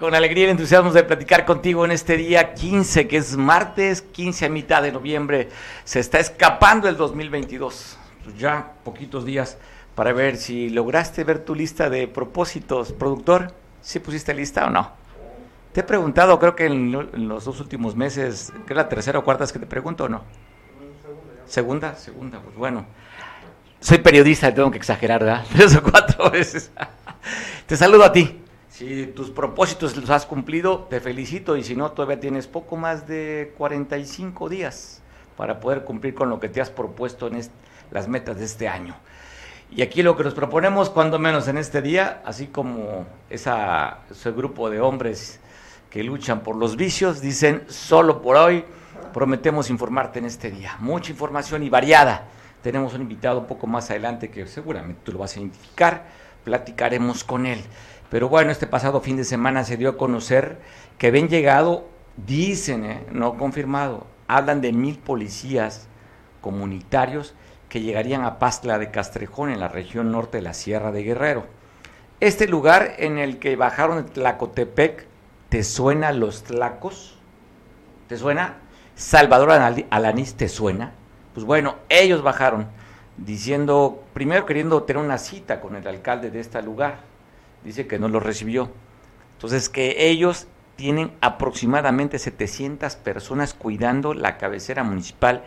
con alegría y entusiasmo de platicar contigo en este día 15, que es martes 15 a mitad de noviembre. Se está escapando el 2022. Pues ya poquitos días para ver si lograste ver tu lista de propósitos. Productor, ¿sí pusiste lista o no? Te he preguntado, creo que en, los dos últimos meses, que es la tercera o cuarta vez que te pregunto o no. Segunda, segunda, pues bueno. Soy periodista, tengo que exagerar, ¿verdad? Tres o cuatro veces. te saludo a ti. Si tus propósitos los has cumplido, te felicito y si no, todavía tienes poco más de 45 días para poder cumplir con lo que te has propuesto en las metas de este año. Y aquí lo que nos proponemos, cuando menos en este día, así como ese grupo de hombres que luchan por los vicios, dicen, solo por hoy prometemos informarte en este día. Mucha información y variada. Tenemos un invitado un poco más adelante que seguramente tú lo vas a identificar, platicaremos con él. Pero bueno, este pasado fin de semana se dio a conocer que habían llegado, dicen, eh, no confirmado, hablan de mil policías comunitarios que llegarían a Pastla de Castrejón, en la región norte de la Sierra de Guerrero. Este lugar en el que bajaron de Tlacotepec, ¿te suena los tlacos? ¿Te suena? Salvador Alanís, ¿te suena? Pues bueno, ellos bajaron diciendo, primero queriendo tener una cita con el alcalde de este lugar, dice que no lo recibió. Entonces, que ellos tienen aproximadamente 700 personas cuidando la cabecera municipal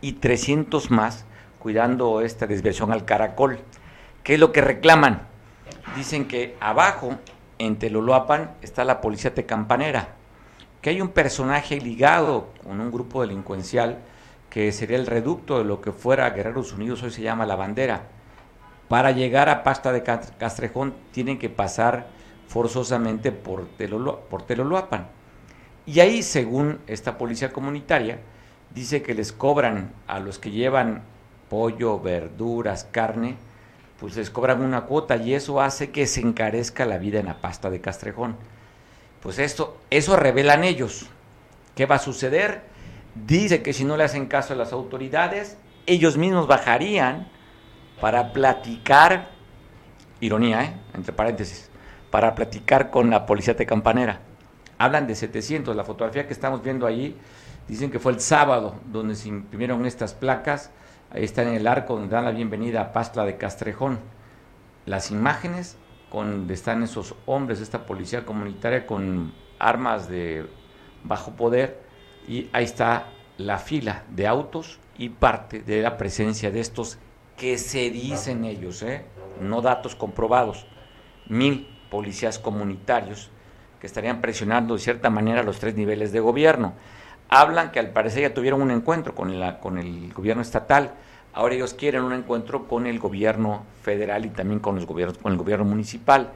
y 300 más cuidando esta desviación al caracol. ¿Qué es lo que reclaman? Dicen que abajo, en Teloloapan, está la policía tecampanera, que hay un personaje ligado con un grupo delincuencial que sería el reducto de lo que fuera Guerreros Unidos, hoy se llama La Bandera, para llegar a Pasta de Castrejón tienen que pasar forzosamente por, por Teloloapan. Y ahí, según esta policía comunitaria, dice que les cobran a los que llevan pollo, verduras, carne, pues les cobran una cuota y eso hace que se encarezca la vida en la pasta de Castrejón. Pues esto, eso revelan ellos. ¿Qué va a suceder? Dice que si no le hacen caso a las autoridades, ellos mismos bajarían para platicar, ironía, ¿eh? entre paréntesis, para platicar con la policía de Campanera. Hablan de 700, la fotografía que estamos viendo ahí, dicen que fue el sábado donde se imprimieron estas placas, ahí están en el arco donde dan la bienvenida a Pastla de Castrejón. Las imágenes donde están esos hombres, esta policía comunitaria con armas de bajo poder, y ahí está la fila de autos y parte de la presencia de estos que se dicen ellos, ¿eh? no datos comprobados, mil policías comunitarios que estarían presionando de cierta manera los tres niveles de gobierno. Hablan que al parecer ya tuvieron un encuentro con, el gobierno estatal, ahora ellos quieren un encuentro con el gobierno federal y también con, los gobiernos, con el gobierno municipal.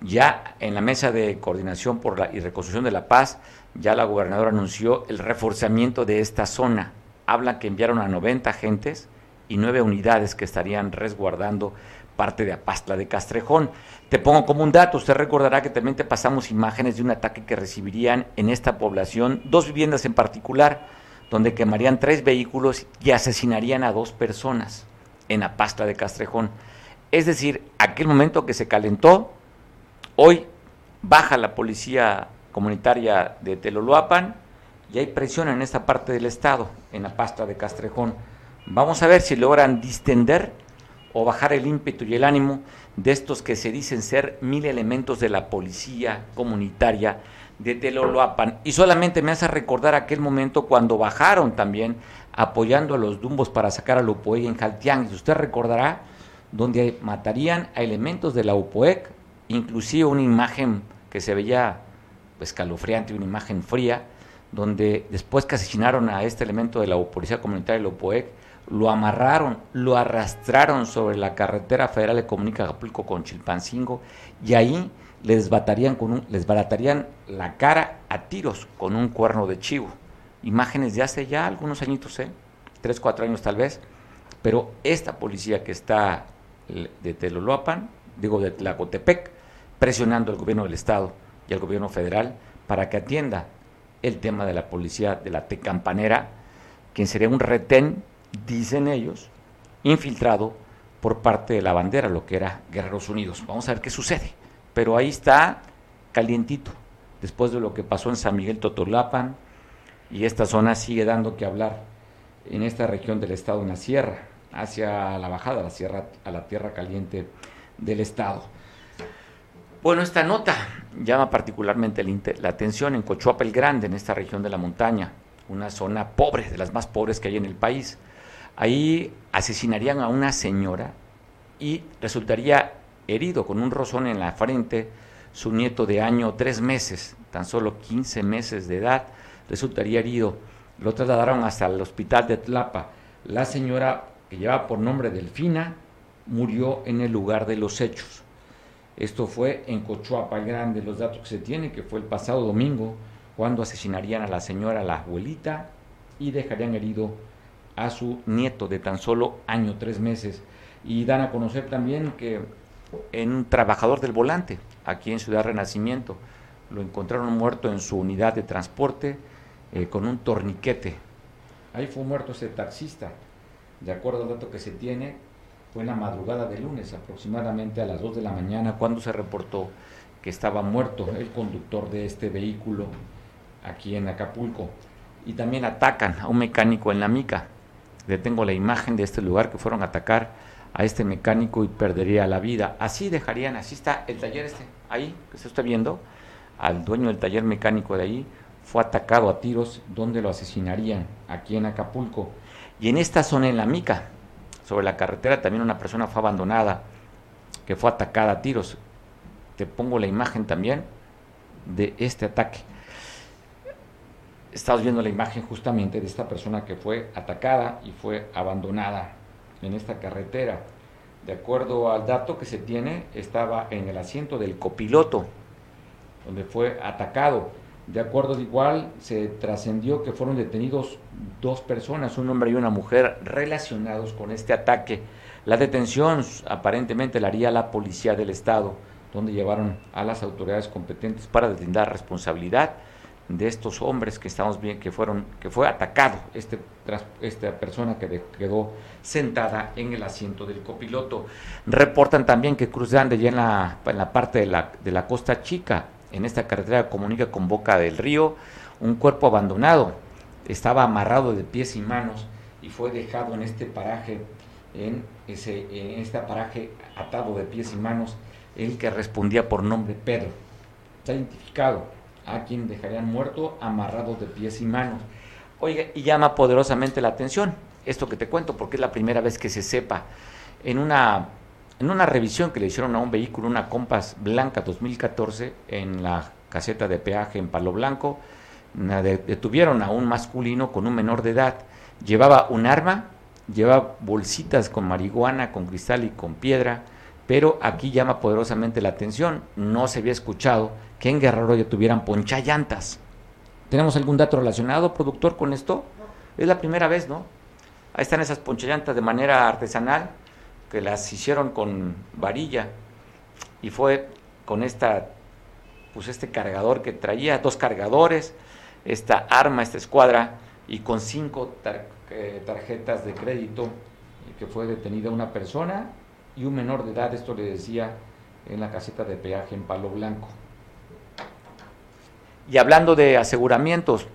Ya en la mesa de coordinación por la, y reconstrucción de la paz, ya la gobernadora anunció el reforzamiento de esta zona. Hablan que enviaron a 90 agentes y nueve unidades que estarían resguardando parte de Apastla de Castrejón. Te pongo como un dato, usted recordará que también te pasamos imágenes de un ataque que recibirían en esta población, dos viviendas en particular, donde quemarían tres vehículos y asesinarían a dos personas en Apastla de Castrejón. Es decir, aquel momento que se calentó, hoy baja la policía comunitaria de Teloloapan y hay presión en esta parte del estado, en Apastla de Castrejón Vamos a ver si logran distender o bajar el ímpetu y el ánimo de estos que se dicen ser mil elementos de la policía comunitaria de Teloloapan. Y solamente me hace recordar aquel momento cuando bajaron también apoyando a los dumbos para sacar a Lupoeg en Jaltián. Usted recordará, donde matarían a elementos de la UPOEC, inclusive una imagen que se veía escalofriante, una imagen fría, donde después que asesinaron a este elemento de la policía comunitaria de la UPOEC, lo amarraron, lo arrastraron sobre la carretera federal que comunica Acapulco con Chilpancingo y ahí les, batarían con un, les baratarían la cara a tiros con un cuerno de chivo. Imágenes de hace ya algunos añitos, ¿eh? tres, cuatro años tal vez, pero esta policía que está de Teloloapan, digo de Tlacotepec, presionando al gobierno del Estado y al gobierno federal para que atienda el tema de la policía de la Tecampanera, quien sería un retén dicen ellos, infiltrado por parte de la bandera, lo que era Guerreros Unidos. Vamos a ver qué sucede. Pero ahí está calientito, después de lo que pasó en San Miguel Totolapan, y esta zona sigue dando que hablar en esta región del estado, en la sierra, hacia la bajada, la, sierra, a la tierra caliente del estado. Bueno, esta nota llama particularmente la atención en Cochuapa el Grande, en esta región de la montaña, una zona pobre, de las más pobres que hay en el país. Ahí asesinarían a una señora y resultaría herido con un rozón en la frente su nieto de año tres meses, tan solo 15 meses de edad, resultaría herido. Lo trasladaron hasta el hospital de Tlapa. La señora, que llevaba por nombre Delfina, murió en el lugar de los hechos. Esto fue en Cochuapa Grande, los datos que se tienen, que fue el pasado domingo, cuando asesinarían a la señora, la abuelita, y dejarían herido a su nieto de tan solo año, tres meses. Y dan a conocer también que en un trabajador del volante, aquí en Ciudad Renacimiento, lo encontraron muerto en su unidad de transporte eh, con un torniquete. Ahí fue muerto ese taxista. De acuerdo al dato que se tiene, fue en la madrugada de lunes, aproximadamente a las 2 de la mañana, cuando se reportó que estaba muerto el conductor de este vehículo aquí en Acapulco. Y también atacan a un mecánico en la mica. Le tengo la imagen de este lugar que fueron a atacar a este mecánico y perdería la vida. Así dejarían, así está el taller este, ahí, que se está viendo, al dueño del taller mecánico de ahí, fue atacado a tiros donde lo asesinarían, aquí en Acapulco. Y en esta zona, en la Mica, sobre la carretera, también una persona fue abandonada, que fue atacada a tiros. Te pongo la imagen también de este ataque. Estamos viendo la imagen justamente de esta persona que fue atacada y fue abandonada en esta carretera. De acuerdo al dato que se tiene, estaba en el asiento del copiloto, donde fue atacado. De acuerdo de igual, se trascendió que fueron detenidos dos personas, un hombre y una mujer, relacionados con este ataque. La detención aparentemente la haría la policía del Estado, donde llevaron a las autoridades competentes para deslindar responsabilidad de estos hombres que estamos bien que fueron que fue atacado este esta persona que quedó sentada en el asiento del copiloto. Reportan también que Cruz Grande ya en la, en la parte de la, de la costa chica. En esta carretera que comunica con Boca del Río un cuerpo abandonado. Estaba amarrado de pies y manos y fue dejado en este paraje en ese en este paraje atado de pies y manos el que respondía por nombre Pedro. Está identificado a quien dejarían muerto amarrado de pies y manos. Oiga, y llama poderosamente la atención esto que te cuento, porque es la primera vez que se sepa. En una, en una revisión que le hicieron a un vehículo, una Compass Blanca 2014, en la caseta de peaje en Palo Blanco, detuvieron a un masculino con un menor de edad. Llevaba un arma, llevaba bolsitas con marihuana, con cristal y con piedra, pero aquí llama poderosamente la atención. No se había escuchado que en Guerrero ya tuvieran ponchallantas. ¿Tenemos algún dato relacionado, productor, con esto? Es la primera vez, ¿no? Ahí están esas ponchallantas de manera artesanal que las hicieron con varilla y fue con esta pues este cargador que traía dos cargadores, esta arma, esta escuadra y con cinco eh, tarjetas de crédito que fue detenida una persona y un menor de edad, esto le decía en la caseta de peaje en Palo Blanco. Y hablando de aseguramientos,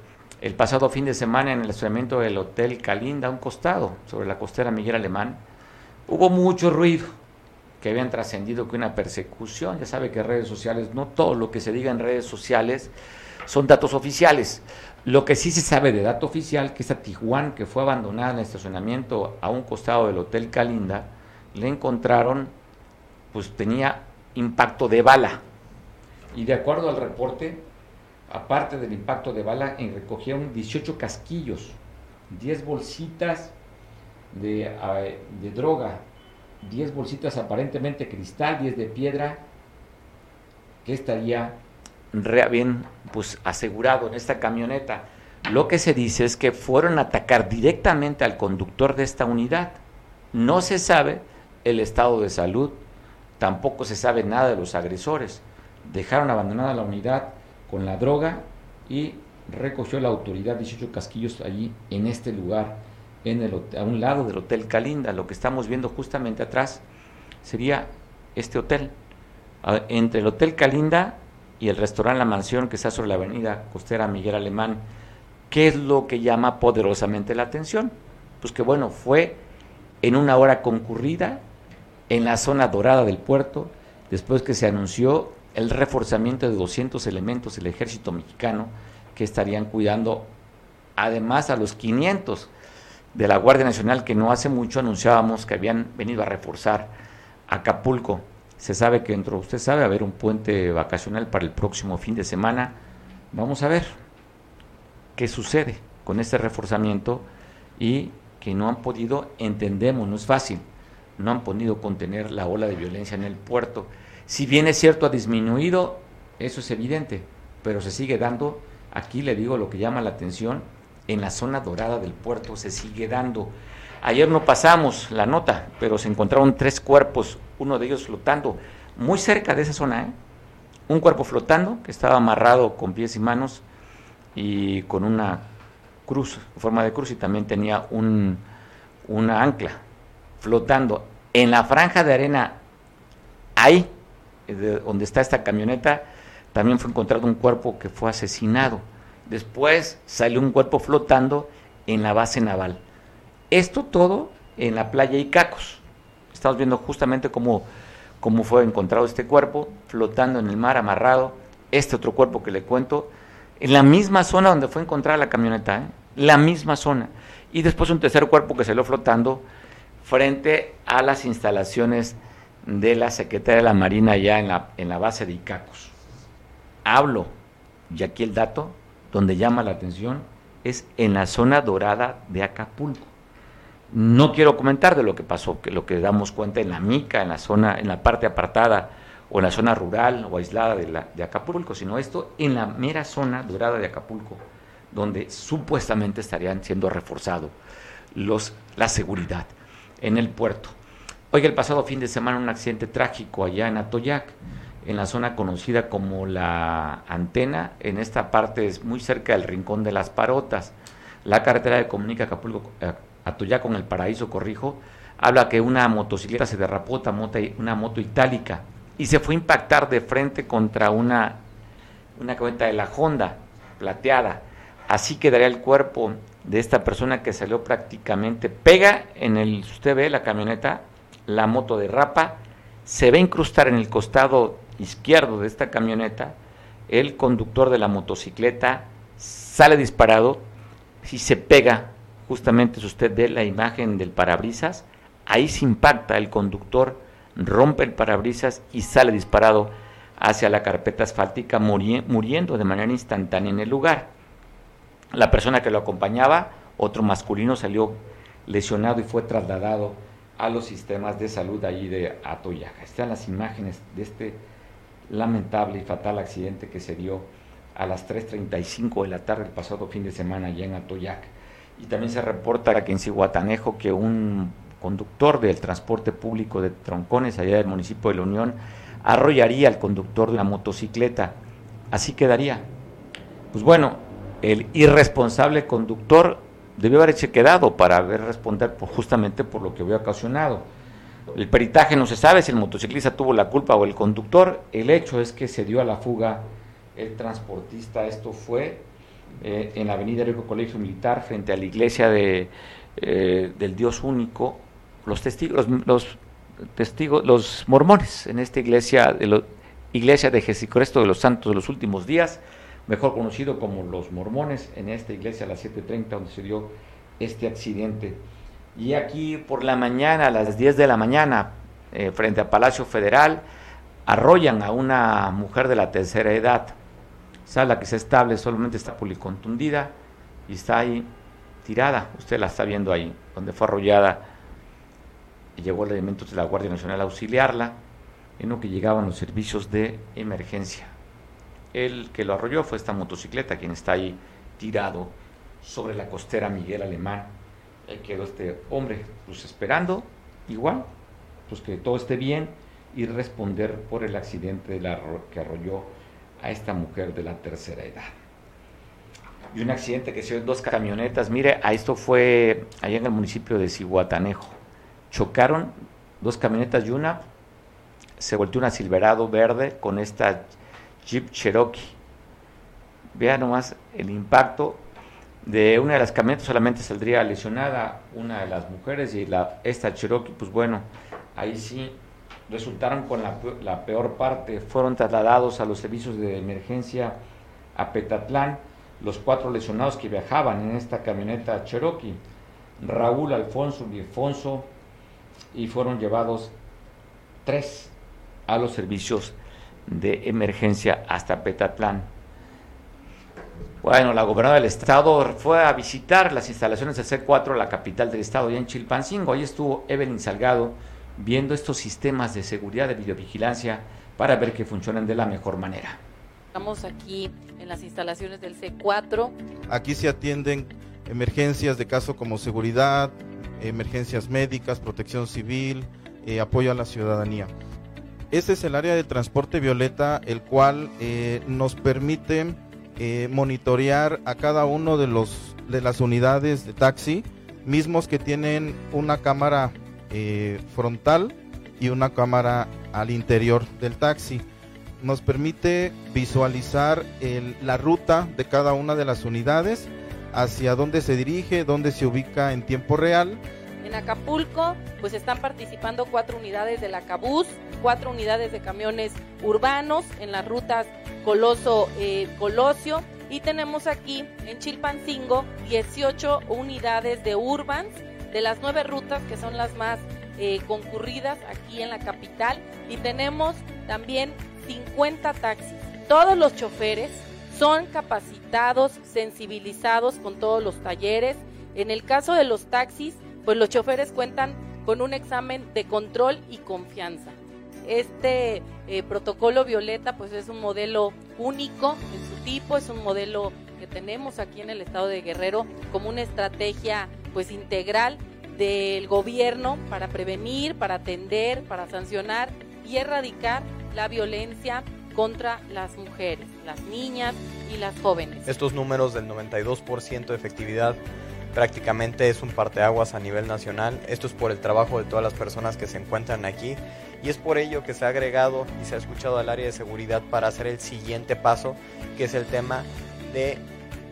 el pasado fin de semana en el estacionamiento del Hotel Calinda, un costado, sobre la costera Miguel Alemán, hubo mucho ruido que habían trascendido que una persecución, ya sabe que redes sociales, no todo lo que se diga en redes sociales son datos oficiales. Lo que sí se sabe de dato oficial, que esta Tijuana, que fue abandonada en el estacionamiento a un costado del Hotel Calinda, le encontraron, pues tenía impacto de bala. Y de acuerdo al reporte, aparte del impacto de bala, en recogieron 18 casquillos, 10 bolsitas de, de droga, 10 bolsitas aparentemente cristal, 10 de piedra, que estaría bien pues, asegurado en esta camioneta. Lo que se dice es que fueron a atacar directamente al conductor de esta unidad. No se sabe el estado de salud, tampoco se sabe nada de los agresores. Dejaron abandonada la unidad con la droga y recogió la autoridad 18 casquillos allí en este lugar, en el, a un lado del Hotel Calinda. Lo que estamos viendo justamente atrás sería este hotel. Entre el Hotel Calinda y el restaurante La Mansión que está sobre la avenida costera Miguel Alemán. ¿Qué es lo que llama poderosamente la atención? Pues que bueno, fue en una hora concurrida en la zona dorada del puerto, después que se anunció el reforzamiento de 200 elementos del ejército mexicano que estarían cuidando además a los 500 de la Guardia Nacional que no hace mucho anunciábamos que habían venido a reforzar Acapulco. Se sabe que dentro, usted sabe, haber un puente vacacional para el próximo fin de semana. Vamos a ver qué sucede con este reforzamiento y que no han podido, entendemos, no es fácil, no han podido contener la ola de violencia en el puerto. Si bien es cierto, ha disminuido, eso es evidente, pero se sigue dando, aquí le digo lo que llama la atención, en la zona dorada del puerto se sigue dando. Ayer no pasamos la nota, pero se encontraron tres cuerpos, uno de ellos flotando, muy cerca de esa zona, ¿eh? un cuerpo flotando que estaba amarrado con pies y manos y con una cruz, forma de cruz, y también tenía un, una ancla flotando en la franja de arena, ahí, donde está esta camioneta, también fue encontrado un cuerpo que fue asesinado. Después salió un cuerpo flotando en la base naval. Esto todo en la playa Icacos. Estamos viendo justamente cómo, cómo fue encontrado este cuerpo, flotando en el mar, amarrado. Este otro cuerpo que le cuento, en la misma zona donde fue encontrada la camioneta, ¿eh? la misma zona. Y después un tercer cuerpo que salió flotando frente a las instalaciones de la Secretaría de la Marina ya en la, en la base de Icacos. Hablo, y aquí el dato, donde llama la atención, es en la zona dorada de Acapulco. No quiero comentar de lo que pasó, que lo que damos cuenta en la mica, en la zona, en la parte apartada o en la zona rural o aislada de, la, de Acapulco, sino esto en la mera zona dorada de Acapulco, donde supuestamente estarían siendo reforzados la seguridad en el puerto. Oiga, el pasado fin de semana un accidente trágico allá en Atoyac, en la zona conocida como la antena, en esta parte es muy cerca del rincón de las Parotas. La carretera que comunica eh, Atoyac con el Paraíso Corrijo, habla que una motocicleta se derrapó, una moto itálica, y se fue a impactar de frente contra una, una de la Honda plateada. Así quedaría el cuerpo de esta persona que salió prácticamente, pega en el, usted ve la camioneta, la moto derrapa, se ve incrustar en el costado izquierdo de esta camioneta, el conductor de la motocicleta sale disparado, si se pega, justamente si usted ve la imagen del parabrisas, ahí se impacta el conductor, rompe el parabrisas y sale disparado hacia la carpeta asfáltica, muriendo de manera instantánea en el lugar. La persona que lo acompañaba, otro masculino, salió lesionado y fue trasladado a los sistemas de salud allí de Atoyaca. Están las imágenes de este lamentable y fatal accidente que se dio a las 3.35 de la tarde el pasado fin de semana allá en Atoyac. Y también se reporta aquí en Cihuatanejo que un conductor del transporte público de Troncones, allá del municipio de La Unión, arrollaría al conductor de una motocicleta. Así quedaría. Pues bueno, el irresponsable conductor debió haberse quedado para ver responder por, justamente por lo que había ocasionado. El peritaje no se sabe si el motociclista tuvo la culpa o el conductor. El hecho es que se dio a la fuga el transportista. Esto fue eh, en la avenida Heroico Colegio Militar frente a la iglesia de, eh, del Dios Único. Los testigos, los, testigos, los mormones en esta iglesia de, iglesia de Jesucristo de los Santos de los Últimos Días mejor conocido como los mormones, en esta iglesia a las 7.30 donde se dio este accidente. Y aquí por la mañana, a las 10 de la mañana, eh, frente al Palacio Federal, arrollan a una mujer de la tercera edad. Sala que se estable, solamente está policontundida y está ahí tirada. Usted la está viendo ahí, donde fue arrollada y llegó el elementos de la Guardia Nacional a auxiliarla, en lo que llegaban los servicios de emergencia. El que lo arrolló fue esta motocicleta, quien está ahí tirado sobre la costera Miguel Alemán. Ahí quedó este hombre, pues esperando, igual, pues que todo esté bien y responder por el accidente que arrolló a esta mujer de la tercera edad. Y un accidente que se dio en dos camionetas. Mire, a esto fue allá en el municipio de Cihuatanejo. Chocaron dos camionetas y una se volteó una Silverado verde con esta Jeep Cherokee. Vean nomás el impacto de una de las camionetas solamente saldría lesionada una de las mujeres y esta Cherokee, pues bueno, ahí sí resultaron con la, la peor parte, fueron trasladados a los servicios de emergencia a Petatlán los cuatro lesionados que viajaban en esta camioneta Cherokee, Raúl, Alfonso y Alfonso, y fueron llevados tres a los servicios de emergencia hasta Petatlán. Bueno, la gobernadora del estado fue a visitar las instalaciones del C4, la capital del estado, ya en Chilpancingo. Ahí estuvo Evelyn Salgado viendo estos sistemas de seguridad de videovigilancia para ver que funcionen de la mejor manera. Estamos aquí en las instalaciones del C4. Aquí se atienden emergencias de caso como seguridad, emergencias médicas, protección civil, eh, apoyo a la ciudadanía. Este es el área de transporte violeta, el cual eh, nos permite eh, monitorear a cada uno de los de las unidades de taxi, mismos que tienen una cámara eh, frontal y una cámara al interior del taxi. Nos permite visualizar la ruta de cada una de las unidades, hacia dónde se dirige, dónde se ubica en tiempo real. En Acapulco, pues están participando cuatro unidades de la Cabús, cuatro unidades de camiones urbanos en las rutas Coloso eh, Colosio y tenemos aquí en Chilpancingo 18 unidades de Urbans de las nueve rutas que son las más eh, concurridas aquí en la capital y tenemos también 50 taxis. Todos los choferes son capacitados, sensibilizados con todos los talleres. En el caso de los taxis, pues los choferes cuentan con un examen de control y confianza. Este eh, protocolo Violeta pues es un modelo único en su tipo, es un modelo que tenemos aquí en el estado de Guerrero como una estrategia pues integral del gobierno para prevenir, para atender, para sancionar y erradicar la violencia contra las mujeres, las niñas y las jóvenes. Estos números del 92% de efectividad prácticamente es un parteaguas a nivel nacional. Esto es por el trabajo de todas las personas que se encuentran aquí y es por ello que se ha agregado y se ha escuchado al área de seguridad para hacer el siguiente paso, que es el tema de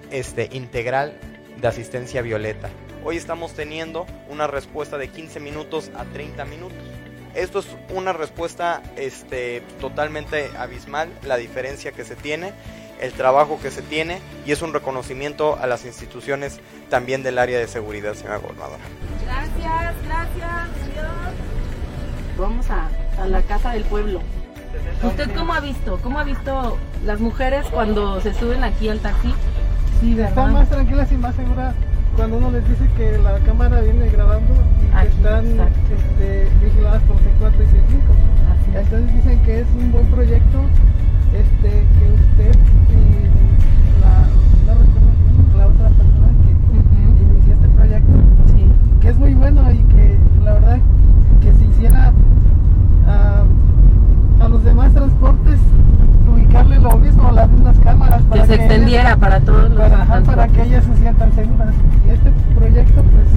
este integral de asistencia violeta. Hoy estamos teniendo una respuesta de 15 minutos a 30 minutos. Esto es una respuesta este, totalmente abismal, la diferencia que se tiene el trabajo que se tiene y es un reconocimiento a las instituciones también del área de seguridad, señora gobernadora. Gracias, gracias, Vamos a, a la casa del pueblo. ¿Usted cómo ha visto? ¿Cómo ha visto las mujeres cuando se suben aquí al taxi? Sí, Están más tranquilas y más seguras cuando uno les dice que la cámara viene grabando y que están este, vigiladas por C4 y C5. Entonces dicen que es un buen proyecto este, que usted y la, la otra persona que inició este proyecto, que es muy bueno y que la verdad que se hiciera a los demás transportes ubicarle lo mismo, las mismas cámaras. Para que se extendiera para todos los para, para que ellas se sientan seguras. Y este proyecto pues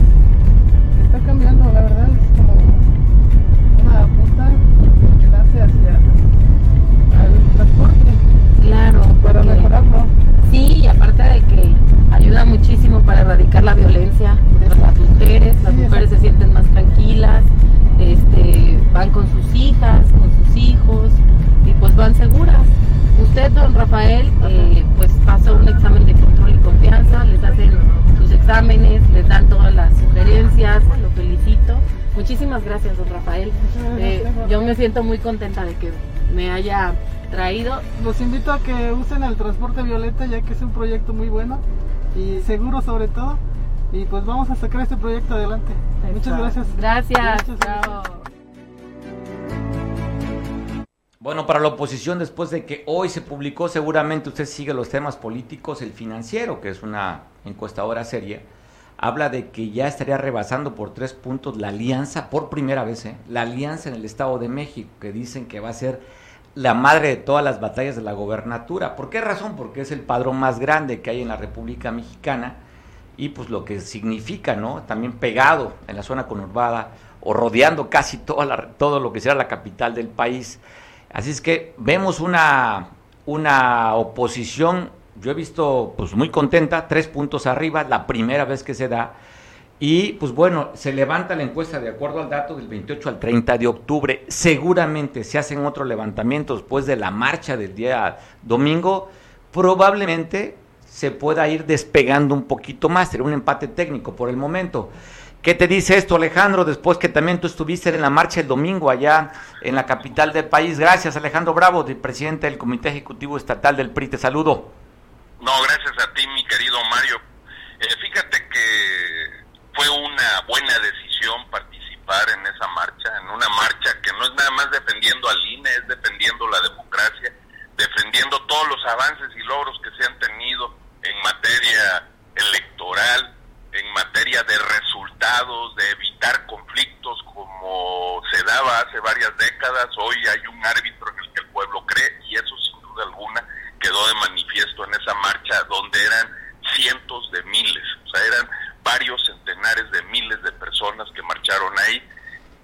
siento muy contenta de que me haya traído. Los invito a que usen el transporte violeta ya que es un proyecto muy bueno y seguro sobre todo. Y pues vamos a sacar este proyecto adelante. Muchas gracias. Gracias. Bueno, para la oposición, después de que hoy se publicó, seguramente usted sigue los temas políticos, el financiero, que es una encuestadora seria, habla de que ya estaría rebasando por tres puntos la alianza, por primera vez, ¿eh? la alianza en el Estado de México, que dicen que va a ser la madre de todas las batallas de la gobernatura. ¿Por qué razón? Porque es el padrón más grande que hay en la República Mexicana y pues lo que significa, ¿no? También pegado en la zona conurbada o rodeando casi toda la, todo lo que será la capital del país. Así es que vemos una, una oposición, yo he visto pues muy contenta, tres puntos arriba, la primera vez que se da. Y pues bueno, se levanta la encuesta de acuerdo al dato del 28 al 30 de octubre. Seguramente se hacen otros levantamientos después de la marcha del día domingo. Probablemente se pueda ir despegando un poquito más. Sería un empate técnico por el momento. ¿Qué te dice esto, Alejandro, después que también tú estuviste en la marcha el domingo allá en la capital del país? Gracias, Alejandro Bravo, presidente del Comité Ejecutivo Estatal del PRI. Te saludo. No, gracias a ti, mi querido Mario. Eh, fíjate que fue una buena decisión participar en esa marcha, en una marcha que no es nada más defendiendo al INE, es defendiendo la democracia, defendiendo todos los avances y logros que se han tenido en materia electoral, en materia de resultados, de evitar conflictos como se daba hace varias décadas. Hoy hay un árbitro en el que el pueblo cree y eso sin duda alguna quedó de manifiesto en esa marcha donde eran cientos de miles, o sea, eran varios centenares de miles de personas que marcharon ahí.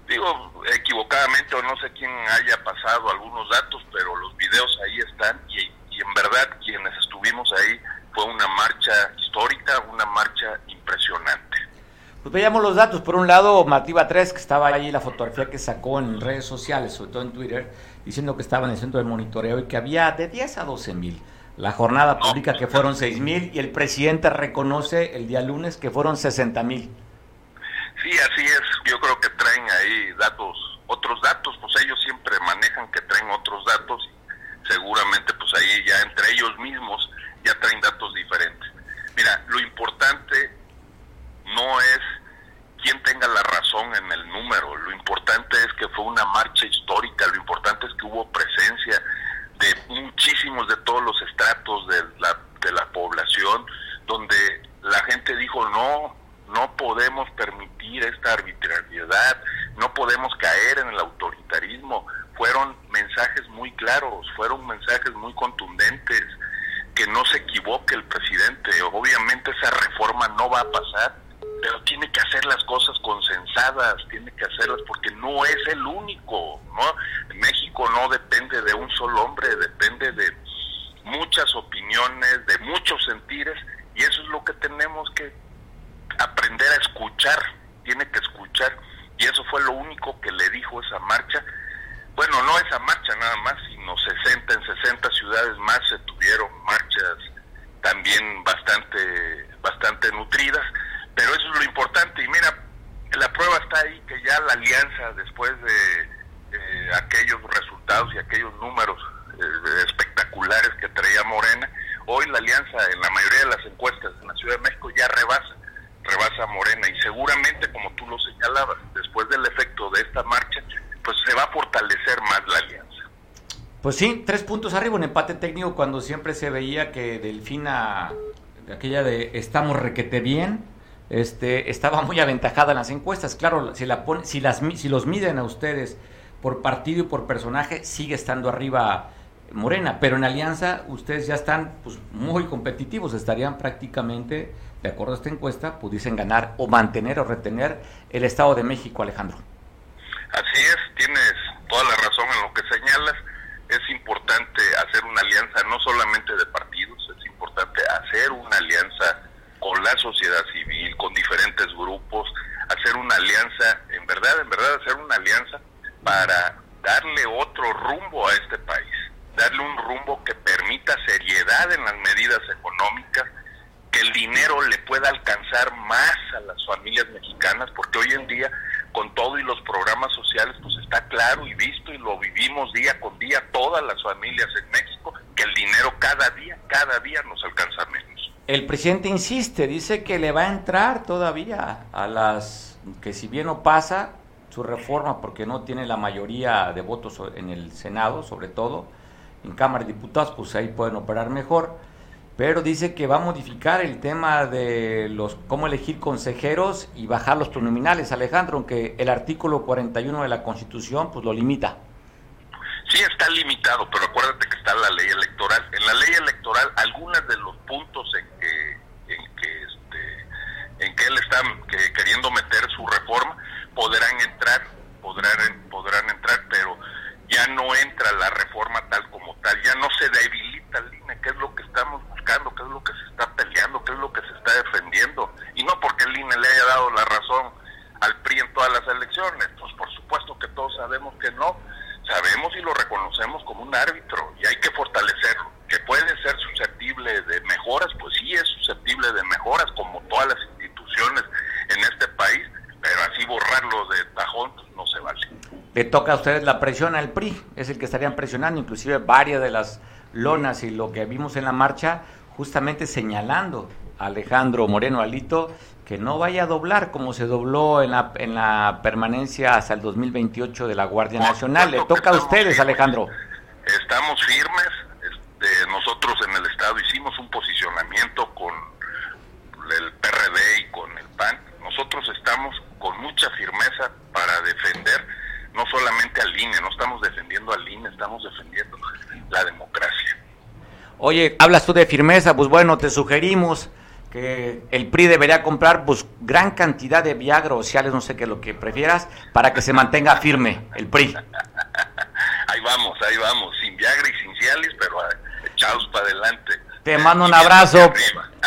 Digo, equivocadamente o no sé quién haya pasado algunos datos, pero los videos ahí están y, en verdad quienes estuvimos ahí fue una marcha histórica, una marcha impresionante. Pues veamos los datos. Por un lado, Mativa 3, que estaba ahí la fotografía que sacó en redes sociales, sobre todo en Twitter, diciendo que estaba en el centro de monitoreo y que había de 10 a 12 mil. La jornada publica que fueron 6 mil y el presidente reconoce el día lunes que fueron 60 mil. Sí, así es. Yo creo que traen ahí datos, otros datos, pues ellos siempre manejan que traen otros datos. Seguramente pues ahí ya entre ellos mismos ya traen datos diferentes. Mira, lo importante no es quién tenga la razón en el número, lo importante es que fue una marcha histórica, lo importante es que hubo presencia de muchísimos de todos los estratos de la, de la población, donde la gente dijo no, no podemos permitir esta arbitrariedad, no podemos caer en el autoritarismo. Fueron mensajes muy claros, fueron mensajes muy contundentes, que no se equivoque el presidente. Obviamente esa reforma no va a pasar, pero tiene que hacer las cosas consensadas, tiene que hacerlas porque no es el único, ¿no? México no depende de un solo hombre, depende de muchas opiniones, de muchos sentires, y eso es lo que tenemos que aprender a escuchar, tiene que escuchar, y eso fue lo único que le dijo esa marcha. Bueno, no esa marcha nada más, sino 60 en 60 ciudades más se tuvieron marchas también bastante bastante nutridas, pero eso es lo importante y mira, la prueba está ahí que ya la alianza después de aquellos resultados y aquellos números eh, espectaculares que traía Morena, hoy la alianza en la mayoría de las encuestas en la Ciudad de México ya rebasa rebasa Morena y seguramente como tú lo señalabas, después del efecto de esta marcha, pues se va a fortalecer más la alianza. Pues sí, tres puntos arriba, un empate técnico cuando siempre se veía que Delfina, aquella de estamos requete bien, este, estaba muy aventajada en las encuestas. Claro, si, la pone, si, las, si los miden a ustedes por partido y por personaje, sigue estando arriba Morena, pero en Alianza ustedes ya están pues, muy competitivos, estarían prácticamente, de acuerdo a esta encuesta, pudiesen ganar o mantener o retener el Estado de México, Alejandro. Así es, tienes toda la razón en lo que señalas. Es importante hacer una alianza no solamente de partidos, es importante hacer una alianza con la sociedad civil, con diferentes grupos, hacer una alianza, en verdad, en verdad, hacer una alianza para darle otro rumbo a este país, darle un rumbo que permita seriedad en las medidas económicas, que el dinero le pueda alcanzar más a las familias mexicanas, porque hoy en día, con todo y los programas sociales, pues está claro y visto y lo vivimos día con día todas las familias en México, que el dinero cada día, cada día nos alcanza menos. El presidente insiste, dice que le va a entrar todavía a las que si bien no pasa su reforma porque no tiene la mayoría de votos en el Senado, sobre todo en Cámara de Diputados, pues ahí pueden operar mejor pero dice que va a modificar el tema de los cómo elegir consejeros y bajar los pronominales, Alejandro, aunque el artículo 41 de la Constitución pues lo limita. Sí, está limitado, pero acuérdate que está la ley electoral. En la ley electoral, algunos de los puntos en en que él está queriendo meter su reforma, podrán entrar, podrán, podrán entrar, pero ya no entra la reforma tal como tal, ya no se debilita Lina, que es lo que estamos buscando, que es lo que se está peleando, que es lo que se está defendiendo, y no porque Lina le haya dado la razón al PRI en todas las elecciones, pues por supuesto que todos sabemos que no, sabemos y lo reconocemos como un árbitro y hay que fortalecerlo, que puede ser susceptible de mejoras, pues sí es susceptible de mejoras como todas las instituciones en este país, pero así borrarlo de tajón no se vale. Le toca a ustedes la presión al PRI, es el que estarían presionando, inclusive varias de las lonas y lo que vimos en la marcha, justamente señalando a Alejandro Moreno Alito que no vaya a doblar como se dobló en la, en la permanencia hasta el 2028 de la Guardia Nacional. Le toca a ustedes, Alejandro. Estamos firmes. Este, nosotros en el Estado hicimos un posicionamiento con el PRD y PAN. Nosotros estamos con mucha firmeza para defender no solamente al INE, no estamos defendiendo al INE, estamos defendiendo la democracia. Oye, hablas tú de firmeza, pues bueno, te sugerimos que el PRI debería comprar pues gran cantidad de Viagra o Ciales, no sé qué lo que prefieras, para que se mantenga firme el PRI. ahí vamos, ahí vamos, sin Viagra y sin Ciales, pero echados para adelante. Te mando un abrazo,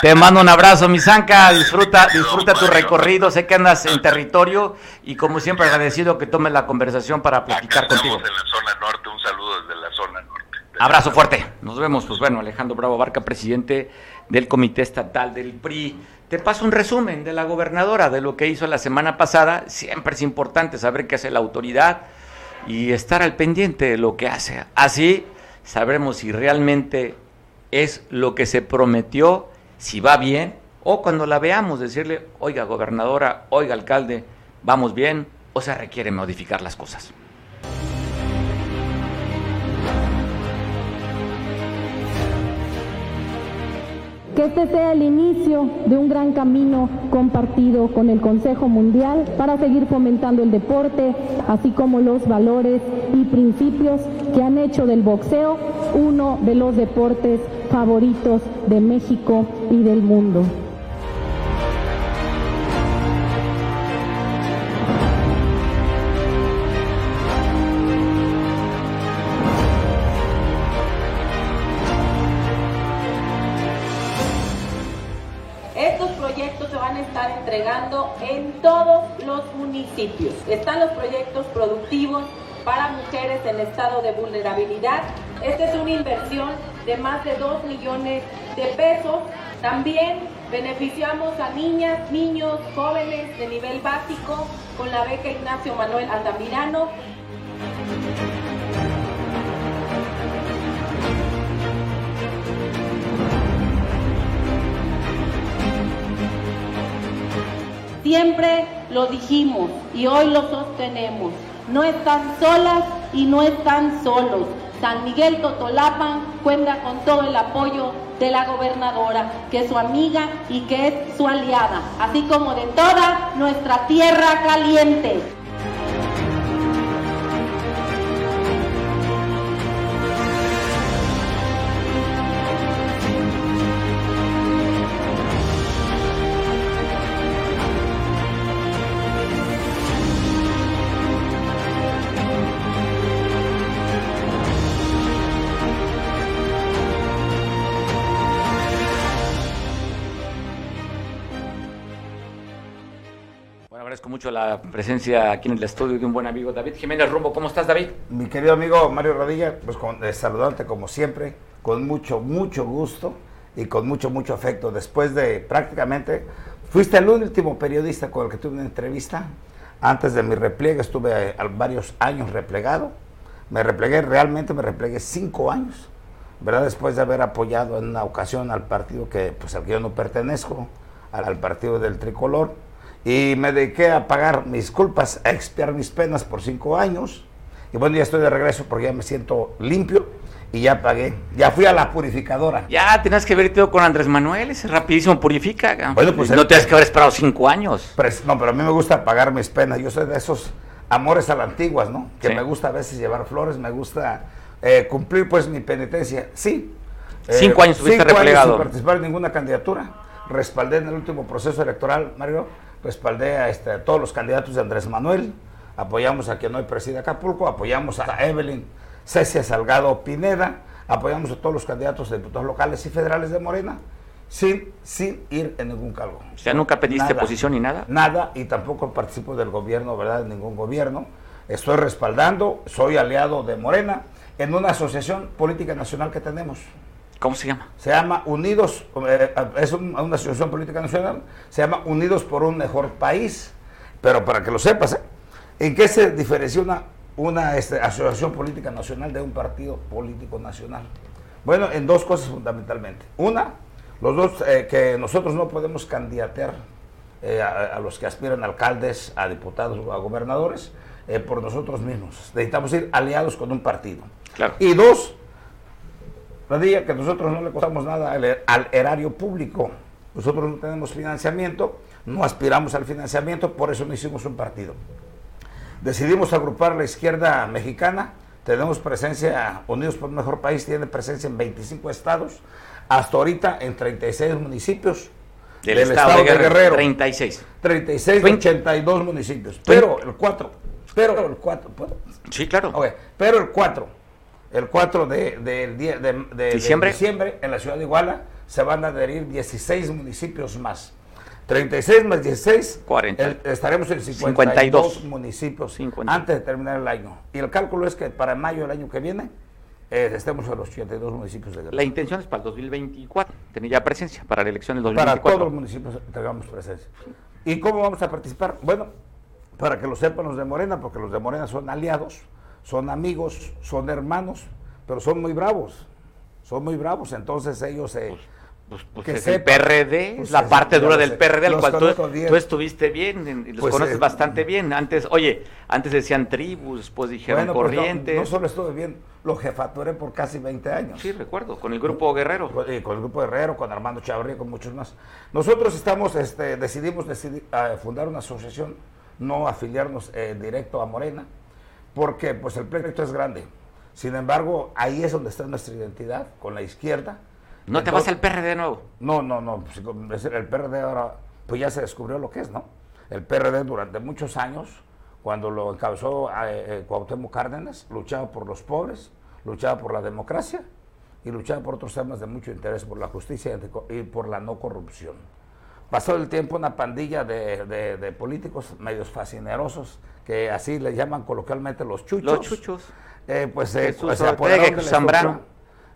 te mando un abrazo, mi Zanca, disfruta, disfruta tu recorrido, sé que andas en territorio y como siempre agradecido que tomes la conversación para platicar contigo. en la zona norte, un saludo desde la zona norte. Abrazo fuerte, nos vemos, pues bueno, Alejandro Bravo Barca, presidente del Comité Estatal del PRI. Te paso un resumen de la gobernadora, de lo que hizo la semana pasada. Siempre es importante saber qué hace la autoridad y estar al pendiente de lo que hace. Así sabremos si realmente es lo que se prometió, si va bien, o cuando la veamos decirle, oiga gobernadora, oiga alcalde, vamos bien, o se requiere modificar las cosas. Que este sea el inicio de un gran camino compartido con el Consejo Mundial para seguir fomentando el deporte, así como los valores y principios que han hecho del boxeo uno de los deportes favoritos de México y del mundo. En todos los municipios. Están los proyectos productivos para mujeres en estado de vulnerabilidad. Esta es una inversión de más de 2 millones de pesos. También beneficiamos a niñas, niños, jóvenes de nivel básico con la beca Ignacio Manuel Altamirano. Siempre lo dijimos y hoy lo sostenemos. No están solas y no están solos. San Miguel Totolapan cuenta con todo el apoyo de la gobernadora, que es su amiga y que es su aliada, así como de toda nuestra tierra caliente. Mucho la presencia aquí en el estudio de un buen amigo, David Jiménez Rumbo. ¿Cómo estás, David? Mi querido amigo Mario Rodilla, pues con, eh, como siempre, con mucho, mucho gusto y con mucho, mucho afecto. Después de prácticamente, fuiste el último periodista con el que tuve una entrevista. Antes de mi repliegue estuve eh, varios años replegado. Me replegué, realmente me replegué cinco años, ¿verdad? Después de haber apoyado en una ocasión al partido que, pues, al que yo no pertenezco, al partido del tricolor y me dediqué a pagar mis culpas, a expiar mis penas por cinco años. Y bueno, ya estoy de regreso porque ya me siento limpio y ya pagué. Ya fui a la purificadora. Ya tenías que haber ido con Andrés Manuel, ese rapidísimo purifica. Bueno, pues no tienes que haber esperado cinco años. no, pero a mí me gusta pagar mis penas. Yo soy de esos amores a la antigua, ¿no? Que me gusta a veces llevar flores, me gusta eh, cumplir pues mi penitencia. Sí. cinco años estuviste replegado. Años sin participar en ninguna candidatura. Respaldé en el último proceso electoral, Mario respaldé a, este, todos los candidatos de Andrés Manuel, apoyamos a quien hoy preside Acapulco, apoyamos a Evelyn Cecia Salgado Pineda, apoyamos a todos los candidatos de diputados locales y federales de Morena. sin, sin ir en ningún cargo. O sea, nunca pediste posición ni nada. Nada, y tampoco participo del gobierno, ¿verdad? En ningún gobierno. Estoy respaldando, soy aliado de Morena en una asociación política nacional que tenemos. ¿Cómo se llama? Se llama Unidos, eh, es una asociación política nacional, se llama Unidos por un Mejor País. Pero para que lo sepas, ¿eh? ¿en qué se diferencia una, una este, asociación política nacional de un partido político nacional? Bueno, en dos cosas fundamentalmente. Una, los dos, eh, que nosotros no podemos candidatear a, a, los que aspiran a alcaldes, a diputados o a gobernadores por nosotros mismos. Necesitamos ir aliados con un partido. Claro. Y dos, Radilla, que nosotros no le costamos nada al, al, erario público. Nosotros no tenemos financiamiento, no aspiramos al financiamiento, por eso no hicimos un partido. Decidimos agrupar la izquierda mexicana, tenemos presencia, Unidos por un Mejor País tiene presencia en 25 estados, hasta ahorita en 36 municipios del, del estado, estado, de Guerrero. Guerrero 36. 36 de 82 municipios. Pero el 4, pero el 4, ¿puedo? Sí, claro. Okay, pero el 4 el 4 de, de, de, de ¿Diciembre? diciembre en la ciudad de Iguala se van a adherir 16 municipios más. 36 más 16, 40. El, estaremos en 52, 52. municipios 50. antes de terminar el año. Y el cálculo es que para mayo del año que viene eh, estemos a los 82 municipios de Guerrero. La intención es para el 2024, tener ya presencia para la elección del 2024. Para todos los municipios tengamos presencia. ¿Y cómo vamos a participar? Bueno, para que lo sepan los de Morena, porque los de Morena son aliados son amigos, son hermanos, pero son muy bravos, son muy bravos, entonces ellos... Eh, pues, pues, pues es el PRD, pues la parte dura del PRD, al cual tú, tú, estuviste bien, los Pues, conoces eh, bastante bien. Antes, oye, antes decían tribus, después dijeron bueno, pues, no- corrientes. no, solo estuve bien, lo jefaturé por casi 20 años. Sí, recuerdo, con el grupo Guerrero. Con, y con el grupo Herrero, con Armando Chavarría, con muchos más. Nosotros estamos, este, decidimos decidi- ah, fundar una asociación, no afiliarnos eh, directo a Morena, porque pues el proyecto es grande. Sin embargo, ahí es donde está nuestra identidad, con la izquierda. ¿No te vas al PRD de nuevo? No, no, no. pues, El PRD ahora, pues ya se descubrió lo que es, ¿no? El PRD durante muchos años, cuando lo encabezó eh, eh, Cuauhtémoc Cárdenas, luchaba por los pobres, luchaba por la democracia y luchaba por otros temas de mucho interés, por la justicia y por la no corrupción. Pasó el tiempo una pandilla de, de- de políticos medios fascinerosos, que así le llaman coloquialmente los chuchos. Los chuchos. Eh, pues eh, pues, se apoderaron de Zambrano.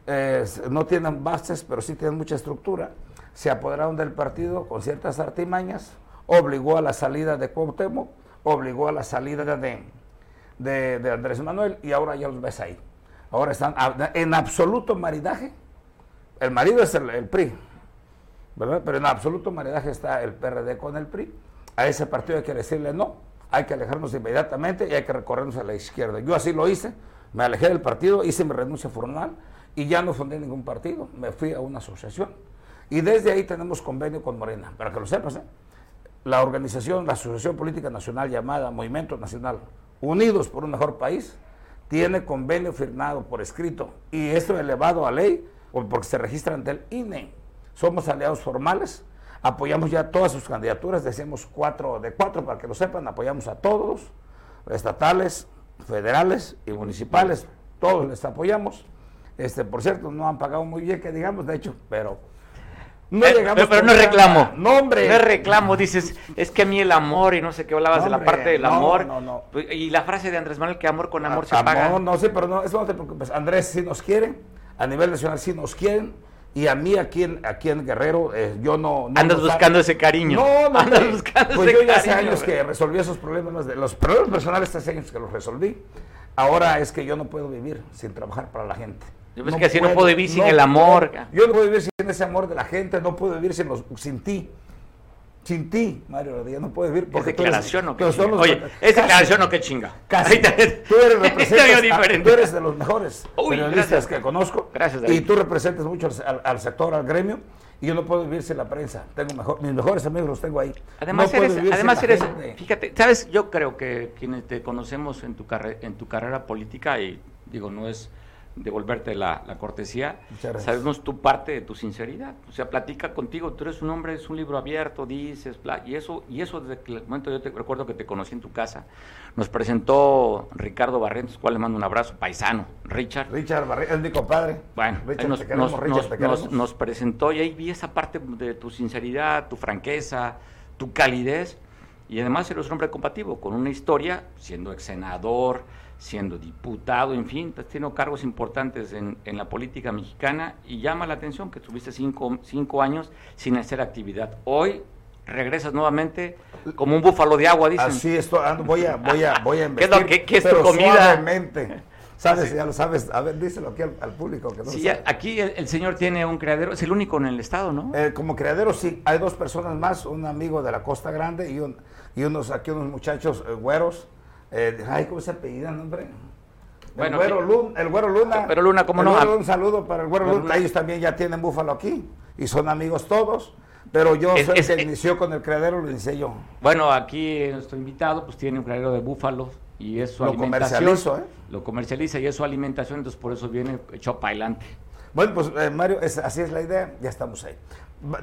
Eh, no tienen bases, pero sí tienen mucha estructura. Se apoderaron del partido con ciertas artimañas, obligó a la salida de Cuauhtémoc, obligó a la salida de, de, de Andrés Manuel y ahora ya los ves ahí. Ahora están a- en absoluto maridaje. El marido es el, el PRI, Pero en absoluto maridaje está el PRD con el PRI. A ese partido hay que decirle no, hay que alejarnos inmediatamente y hay que recorrernos a la izquierda. Yo así lo hice, me alejé del partido, hice mi renuncia formal y ya no fundé ningún partido, me fui a una asociación. Y desde ahí tenemos convenio con Morena, para que lo sepas. ¿eh? La organización, la Asociación Política Nacional llamada Movimiento Nacional Unidos por un Mejor País, tiene convenio firmado por escrito y esto elevado a ley porque se registra ante el INE. Somos aliados formales, apoyamos ya todas sus candidaturas, decimos cuatro de cuatro para que lo sepan, apoyamos a todos, estatales, federales y municipales, todos les apoyamos. Este, por cierto, no han pagado muy bien, que digamos, de hecho, pero no Eh, llegamos pero, pero no reclamo. No, hombre. No reclamo, dices, es que a mí el amor y no sé qué hablabas No, de la hombre, parte del no, amor. no, no. Pues, Y la frase de Andrés Manuel que amor con amor se Amor, paga. no sé, pero no, eso no te preocupes. Andrés sí nos quieren, a nivel nacional sí nos quieren, y a mí aquí en, aquí en Guerrero, eh, yo no... no Andas buscando ese cariño. No, no, Andas buscando Pues ese yo ya hace cariño, años que resolví esos problemas, de los problemas personales hace años que los resolví. Ahora es que yo no puedo vivir sin trabajar para la gente. Yo pensé que así no puedo vivir sin el amor. puedo. Yo no puedo vivir sin ese amor de la gente, no puedo vivir sin, los, sin ti. Sin ti, Mario Rodríguez, no puedo vivir ¿Es porque eres- declaración o qué chinga? los- Oye, ¿es Casi. declaración o qué chinga? Casi. Tú eres, tú eres de los mejores Uy, periodistas gracias. que conozco. Gracias, Y David. tú representas mucho al, sector, al gremio. Y yo no puedo vivir sin la prensa. Tengo mejor, mis mejores amigos los tengo ahí. Además No eres, además eres, gente. fíjate, sabes, yo creo que quienes te conocemos en tu carrera, en tu carrera política y digo no es, devolverte la, la cortesía. Sabemos tu parte de tu sinceridad. O sea, platica contigo, tú eres un hombre, es un libro abierto, dices, y eso, y eso desde el momento yo te recuerdo que te conocí en tu casa. Nos presentó Ricardo Barrientos, cual le mando un abrazo, paisano, Richard. Richard Barrientos, es mi compadre. Bueno, nos, nos presentó y ahí vi esa parte de tu sinceridad, tu franqueza, tu calidez, y además eres un hombre compatible, con una historia, siendo ex senador, siendo diputado, en fin, has tenido cargos importantes en, en, la política mexicana y llama la atención que tuviste cinco, cinco años sin hacer actividad. Hoy regresas nuevamente como un búfalo de agua, dicen. Así esto, voy a, voy a, voy a ¿Qué, es, tu comida? Sabes, ya lo sabes. A ver, díselo aquí al, público. Que no sí, aquí el, señor tiene un criadero, es el único en el estado, ¿no? Eh, como criadero sí, hay dos personas más, un amigo de la Costa Grande y, un, y unos aquí unos muchachos eh, güeros eh, ay, ¿cómo se apellidan, hombre? El, güero Luna, el Güero Luna. Pero Luna, ¿cómo no? un saludo para el Güero Luna. Ellos también ya tienen búfalo aquí y son amigos todos. Pero yo soy el que inició con el criadero, lo hice yo. Bueno, aquí nuestro invitado pues tiene un criadero de búfalos y es su lo alimentación. ¿eh? Lo comercializa y es su alimentación, entonces por eso viene echado para adelante. Bueno, pues eh, Mario, así es la idea, ya estamos ahí.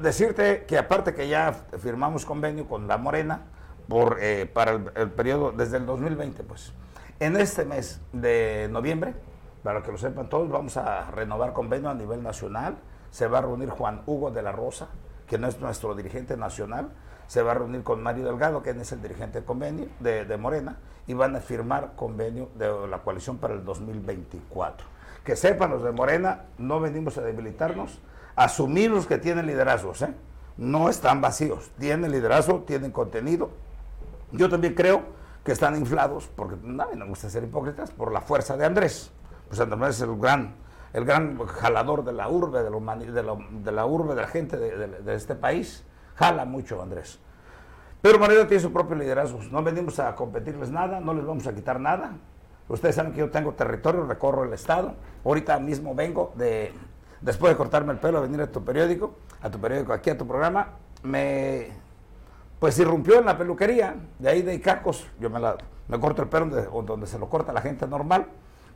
Decirte que aparte que ya firmamos convenio con La Morena, por, eh, para el, periodo desde el 2020, pues. En este mes de noviembre, para que lo sepan todos, vamos a renovar convenio a nivel nacional. Se va a reunir Juan Hugo de la Rosa, que no es nuestro dirigente nacional. Se va a reunir con Mario Delgado, que es el dirigente de convenio de, Morena, y van a firmar convenio de la coalición para el 2024. Que sepan los de Morena, no venimos a debilitarnos, asumir los que tienen liderazgos, ¿eh? no están vacíos, tienen liderazgo, tienen contenido, yo también creo que están inflados, porque nadie nos gusta ser hipócritas, por la fuerza de Andrés. Pues Andrés es el gran, el gran jalador de la urbe, de, de, la urbe, de la gente de, este país. Jala mucho Andrés. Pedro Moreno tiene su propio liderazgo. No venimos a competirles nada, no les vamos a quitar nada. Ustedes saben que yo tengo territorio, recorro el estado. Ahorita mismo vengo de, después de cortarme el pelo, a venir a tu periódico, a tu periódico aquí, a tu programa. Me pues irrumpió en la peluquería, de ahí de Icacos, yo me, la, me corto el pelo donde, se lo corta la gente normal,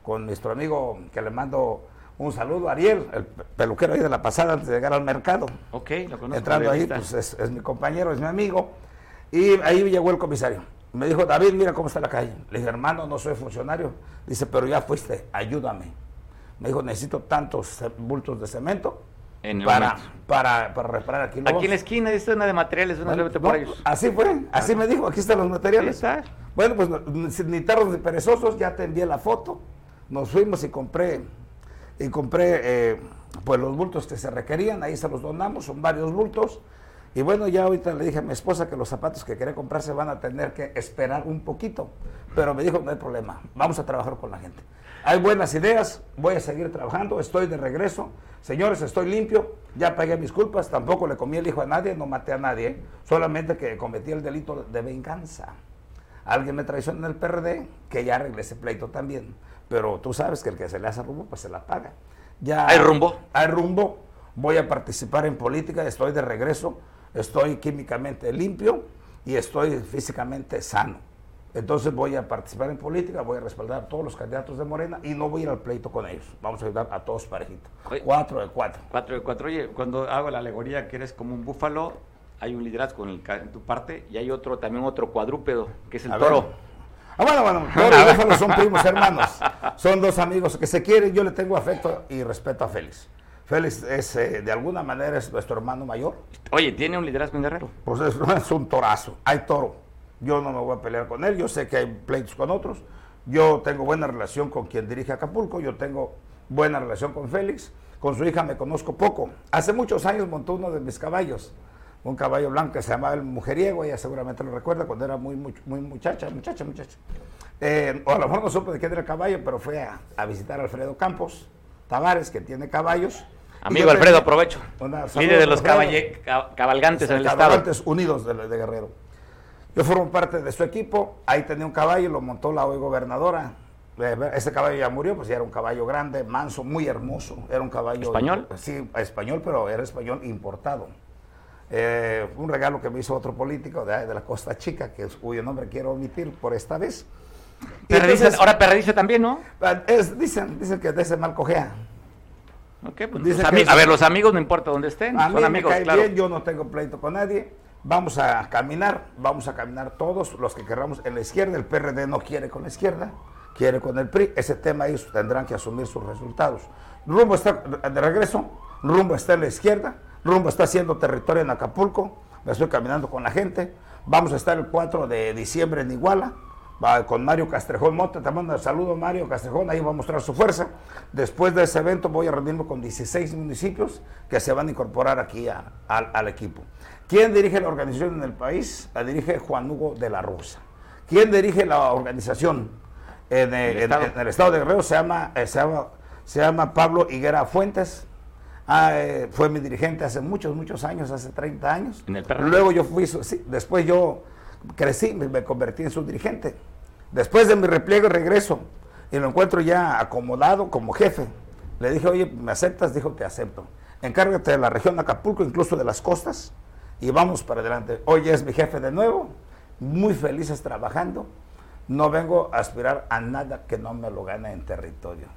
con nuestro amigo que le mando un saludo, Ariel, el peluquero ahí de la pasada antes de llegar al mercado. Ok, lo conozco. Entrando ahí, pues es, mi compañero, es mi amigo. Y ahí llegó el comisario. Me dijo, David, mira cómo está la calle. Le dije, hermano, no soy funcionario. Dice, pero ya fuiste, ayúdame. Me dijo, necesito tantos bultos de cemento para, para, para, reparar aquí. aquí en la esquina, esta es una de materiales, una de por ellos. Así fue, así me dijo, aquí están los materiales. Bueno, pues ni tarros de perezosos, ya te envié la foto. Nos fuimos y compré, y compré eh, pues los bultos que se requerían, ahí se los donamos, son varios bultos. Y bueno, ya ahorita le dije a mi esposa que los zapatos que quería comprar se van a tener que esperar un poquito. Pero me dijo, no hay problema, vamos a trabajar con la gente. Hay buenas ideas, voy a seguir trabajando, estoy de regreso. Señores, estoy limpio, ya pagué mis culpas, tampoco le comí el hijo a nadie, no maté a nadie, solamente que cometí el delito de venganza. Alguien me traicionó en el PRD, que ya arreglé ese pleito también. Pero tú sabes que el que se le hace rumbo, pues se la paga. Ya, ¿Hay rumbo? Hay rumbo, voy a participar en política, estoy de regreso, estoy químicamente limpio y estoy físicamente sano. Entonces voy a participar en política, voy a respaldar a todos los candidatos de Morena y no voy a ir al pleito con ellos. Vamos a ayudar a todos parejitos. cuatro de cuatro. Cuatro de cuatro. Oye, cuando hago la alegoría que eres como un búfalo, hay un liderazgo en, tu parte y hay otro también otro cuadrúpedo, que es el toro. Ah, bueno, bueno, toro y búfalo son primos hermanos. Son dos amigos que se quieren. Yo le tengo afecto y respeto a Félix. Félix es, eh, de alguna manera, es nuestro hermano mayor. Oye, ¿tiene un liderazgo en Guerrero? Pues es, es un torazo. Hay toro yo no me voy a pelear con él, yo sé que hay pleitos con otros, yo tengo buena relación con quien dirige Acapulco, yo tengo buena relación con Félix, con su hija me conozco poco. Hace muchos años montó uno de mis caballos, un caballo blanco que se llamaba el mujeriego, ella seguramente lo recuerda cuando era muy, muy, muchacha, muchacha, muchacha. Eh, o a lo mejor no supo de quién era el caballo, pero fue a, visitar a Alfredo Campos Tavares, que tiene caballos. Amigo Alfredo, aprovecho. Líder de los cabalgantes en el Cabalgantes Unidos de Guerrero. Yo formo parte de su equipo, ahí tenía un caballo, lo montó la hoy gobernadora. Eh, ese caballo ya murió, pues ya era un caballo grande, manso, muy hermoso. Era un caballo. ¿Español? Sí, español, pero era español importado. Eh, un regalo que me hizo otro político de, de la Costa Chica, que, cuyo nombre quiero omitir por esta vez. ahora Perredice también, ¿no? Ah, es, dicen, dicen que de ese mal cojea. Okay, pues a ver, los amigos no importa dónde estén. A mí amigos, me cae bien, yo no tengo pleito con nadie. Vamos a caminar, vamos a caminar todos los que querramos en la izquierda. El PRD no quiere con la izquierda, quiere con el PRI. Ese tema ellos tendrán que asumir sus resultados. Rumbo está de regreso, Rumbo está en la izquierda, Rumbo está haciendo territorio en Acapulco. Me estoy caminando con la gente. Vamos a estar el 4 de diciembre en Iguala con Mario Castrejón Mota. Te mando un saludo, Mario Castrejón. Ahí va a mostrar su fuerza. Después de ese evento voy a reunirme con 16 municipios que se van a incorporar aquí al equipo. ¿Quién dirige la organización en el país? La dirige Juan Hugo de la Rosa. ¿Quién dirige la organización en, el, estado? de Guerrero? Se llama, eh, se llama, se llama Pablo Higuera Fuentes. Ah, eh, fue mi dirigente hace muchos, muchos años, hace 30 años. Luego yo fui, sí, después yo crecí, me, convertí en su dirigente. Después de mi repliegue regreso y lo encuentro ya acomodado como jefe. Le dije, oye, ¿me aceptas? Dijo, te acepto. Encárgate de la región de Acapulco, incluso de las costas, y vamos para adelante. Hoy es mi jefe de nuevo, muy felices trabajando. No vengo a aspirar a nada que no me lo gane en territorio.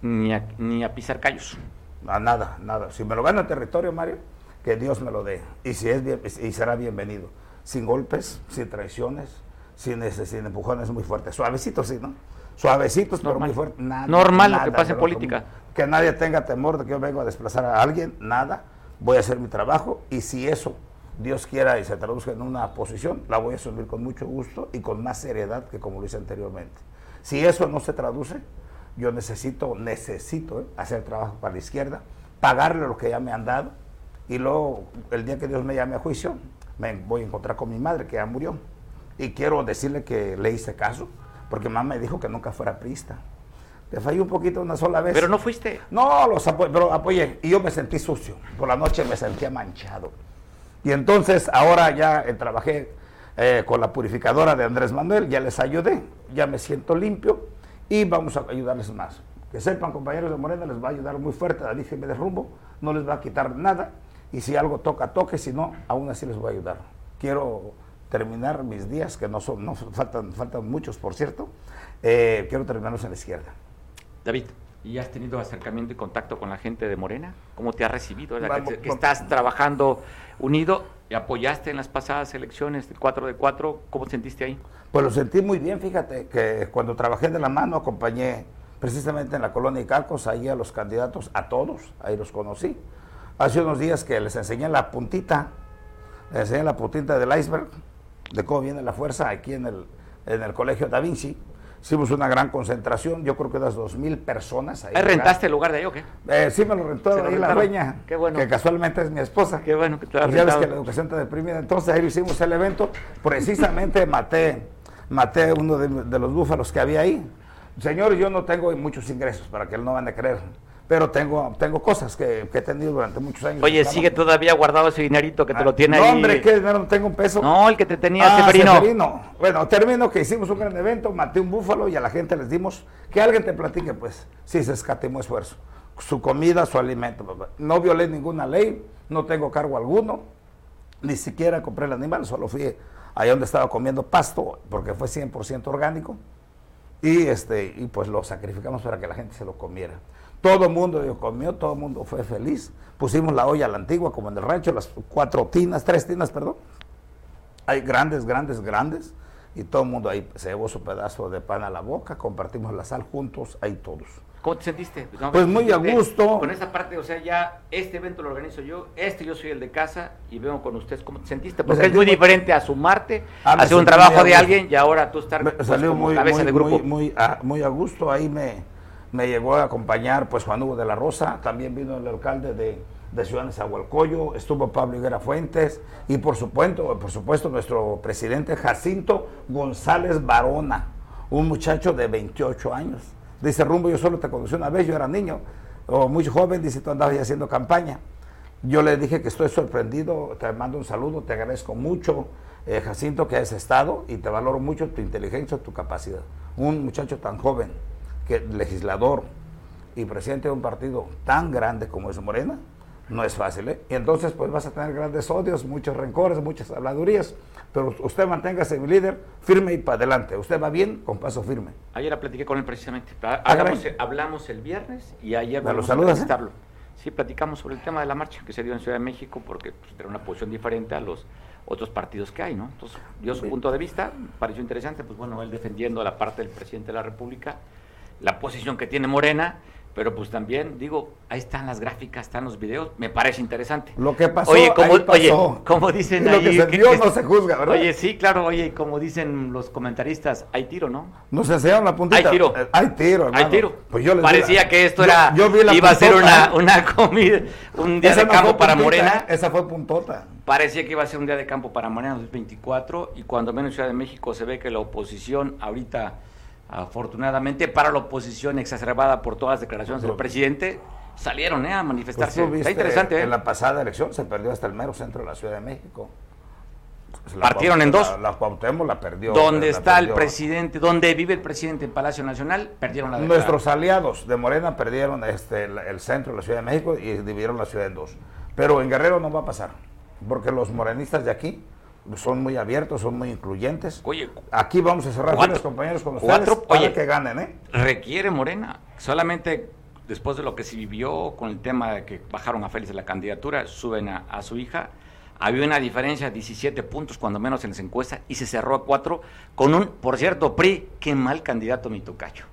Ni a, ni a pisar callos. A nada, nada. Si me lo gana en territorio, Mario, que Dios me lo dé. Y si es bien, y será bienvenido sin golpes, sin traiciones, sin, ese, sin empujones muy fuertes. Suavecitos, sí, ¿no? Suavecitos, pero muy fuertes. Normal lo que pasa en política. Que nadie tenga temor de que yo vengo a desplazar a alguien, nada. Voy a hacer mi trabajo y si eso, Dios quiera y se traduzca en una posición, la voy a asumir con mucho gusto y con más seriedad que como lo hice anteriormente. Si eso no se traduce, yo necesito, necesito ¿eh? hacer trabajo para la izquierda, pagarle lo que ya me han dado y luego el día que Dios me llame a juicio, me voy a encontrar con mi madre que ya murió. Y quiero decirle que le hice caso, porque mamá me dijo que nunca fuera priista. Te fallé un poquito una sola vez. Pero no fuiste. No, los apoyé, pero apoyé. Y yo me sentí sucio. Por la noche me sentía manchado. Y entonces ahora ya eh, trabajé eh, con la purificadora de Andrés Manuel, ya les ayudé, ya me siento limpio y vamos a ayudarles más. Que sepan, compañeros de Morena, les va a ayudar muy fuerte a me de rumbo, no les va a quitar nada y si algo toca, toque, si no, aún así les voy a ayudar. Quiero terminar mis días, que no son, no faltan, faltan muchos, por cierto, eh, quiero terminarlos en la izquierda. David, ¿y has tenido acercamiento y contacto con la gente de Morena? ¿Cómo te ha recibido? que, estás trabajando unido y apoyaste en las pasadas elecciones, el 4 de 4, ¿cómo sentiste ahí? Pues lo sentí muy bien, fíjate, que cuando trabajé de la mano acompañé precisamente en la colonia Icalcos ahí a los candidatos, a todos, ahí los conocí hace unos días que les enseñé la puntita, les enseñé la puntita del iceberg, de cómo viene la fuerza aquí en el, en el Colegio Da Vinci. Hicimos una gran concentración, yo creo que unas dos mil personas ahí. ¿Rentaste el lugar de ahí o qué? Eh, sí, me lo rentó ahí la dueña, qué bueno. que casualmente es mi esposa. Qué bueno que te pues Ya ves que la educación está deprimida. Entonces ahí hicimos el evento, precisamente maté, maté uno de, de los búfalos que había ahí. Señor, yo no tengo muchos ingresos para que él no van a creer pero tengo, tengo cosas que, he tenido durante muchos años. Oye, sigue todavía guardado ese dinerito que te lo tiene no, ahí. No, hombre, ¿qué dinero? No tengo un peso. No, el que te tenía ah, Severino. Bueno, termino que hicimos un gran evento, maté un búfalo y a la gente les dimos que alguien te platique, pues, si se escatimó esfuerzo. Su comida, su alimento. No violé ninguna ley, no tengo cargo alguno, ni siquiera compré el animal, solo fui allá donde estaba comiendo pasto, porque fue 100% orgánico, y, este, y pues lo sacrificamos para que la gente se lo comiera. Todo el mundo comió, todo el mundo fue feliz. Pusimos la olla a la antigua, como en el rancho, las cuatro tinas, tres tinas, perdón. Hay grandes, grandes, grandes. Y todo el mundo ahí se llevó su pedazo de pan a la boca, compartimos la sal juntos, ahí todos. ¿Cómo te sentiste? pues muy a gusto. Con esa parte, o sea, ya este evento lo organizo yo, este yo soy el de casa y veo con ustedes cómo te sentiste. Porque es muy diferente a sumarte, ah, hacer un trabajo de alguien y ahora tú estar pues, salió muy, cabeza de grupo. Muy, muy a gusto, ahí me, me llegó a acompañar pues Juan Hugo de la Rosa, también vino el alcalde de, de Ciudad de estuvo Pablo Higuera Fuentes y por supuesto, por supuesto nuestro presidente Jacinto González Barona, un muchacho de 28 años. Dice Rumbo, yo solo te conocí una vez, yo era niño, o muy joven, dice, tú andabas haciendo campaña. Yo le dije que estoy sorprendido, te mando un saludo, te agradezco mucho, eh, Jacinto, que has estado y te valoro mucho tu inteligencia, tu capacidad. Un muchacho tan joven que legislador y presidente de un partido tan grande como es Morena, No es fácil, ¿eh? Y entonces pues vas a tener grandes odios, muchos rencores, muchas habladurías, pero usted manténgase mi líder firme y para adelante. Usted va bien con paso firme. Ayer la platiqué con él precisamente. Ah, hablamos, hablamos el viernes y ayer ¿Me lo saludas, a eh? Sí, platicamos sobre el tema de la marcha que se dio en Ciudad de México porque pues, era una posición diferente a los otros partidos que hay, ¿no? Entonces, dio su punto de vista, pareció interesante, pues bueno, él defendiendo la parte del presidente de la República, la posición que tiene Morena, pero pues también, digo, ahí están las gráficas, están los videos, me parece interesante. Lo que pasó, oye, como, Oye, como dicen lo que se vio no se juzga, ¿verdad? Oye, sí, claro, oye, como dicen los comentaristas, hay tiro, ¿no? Nos enseñaron la puntita. Hay tiro. Eh, hay tiro, hermano. Hay tiro. Pues yo les Parecía que esto era, iba a ser una, una comida, un día de campo para Morena. ¿eh? Esa fue puntota. Parecía que iba a ser un día de campo para Morena 2024 y cuando menos en Ciudad de México se ve que la oposición ahorita afortunadamente para la oposición exacerbada por todas las declaraciones del presidente, salieron eh, a manifestarse. Pues Está interesante. ¿eh? En la pasada elección se perdió hasta el mero centro de la Ciudad de México. Partieron en dos. La, la la perdió. Donde está el presidente, donde vive el presidente en Palacio Nacional, perdieron la Nuestros aliados de Morena perdieron este, el, centro de la Ciudad de México y dividieron la ciudad en dos. Pero en Guerrero no va a pasar, porque los morenistas de aquí son muy abiertos, son muy incluyentes. Oye, aquí vamos a cerrar los compañeros con ustedes cuatro, para que ganen, ¿eh? Requiere Morena, solamente después de lo que se vivió con el tema de que bajaron a Félix de la candidatura, suben a, su hija, había una diferencia de 17 puntos cuando menos en las encuestas y se cerró a cuatro con un, por cierto, PRI, qué mal candidato mi tocayo.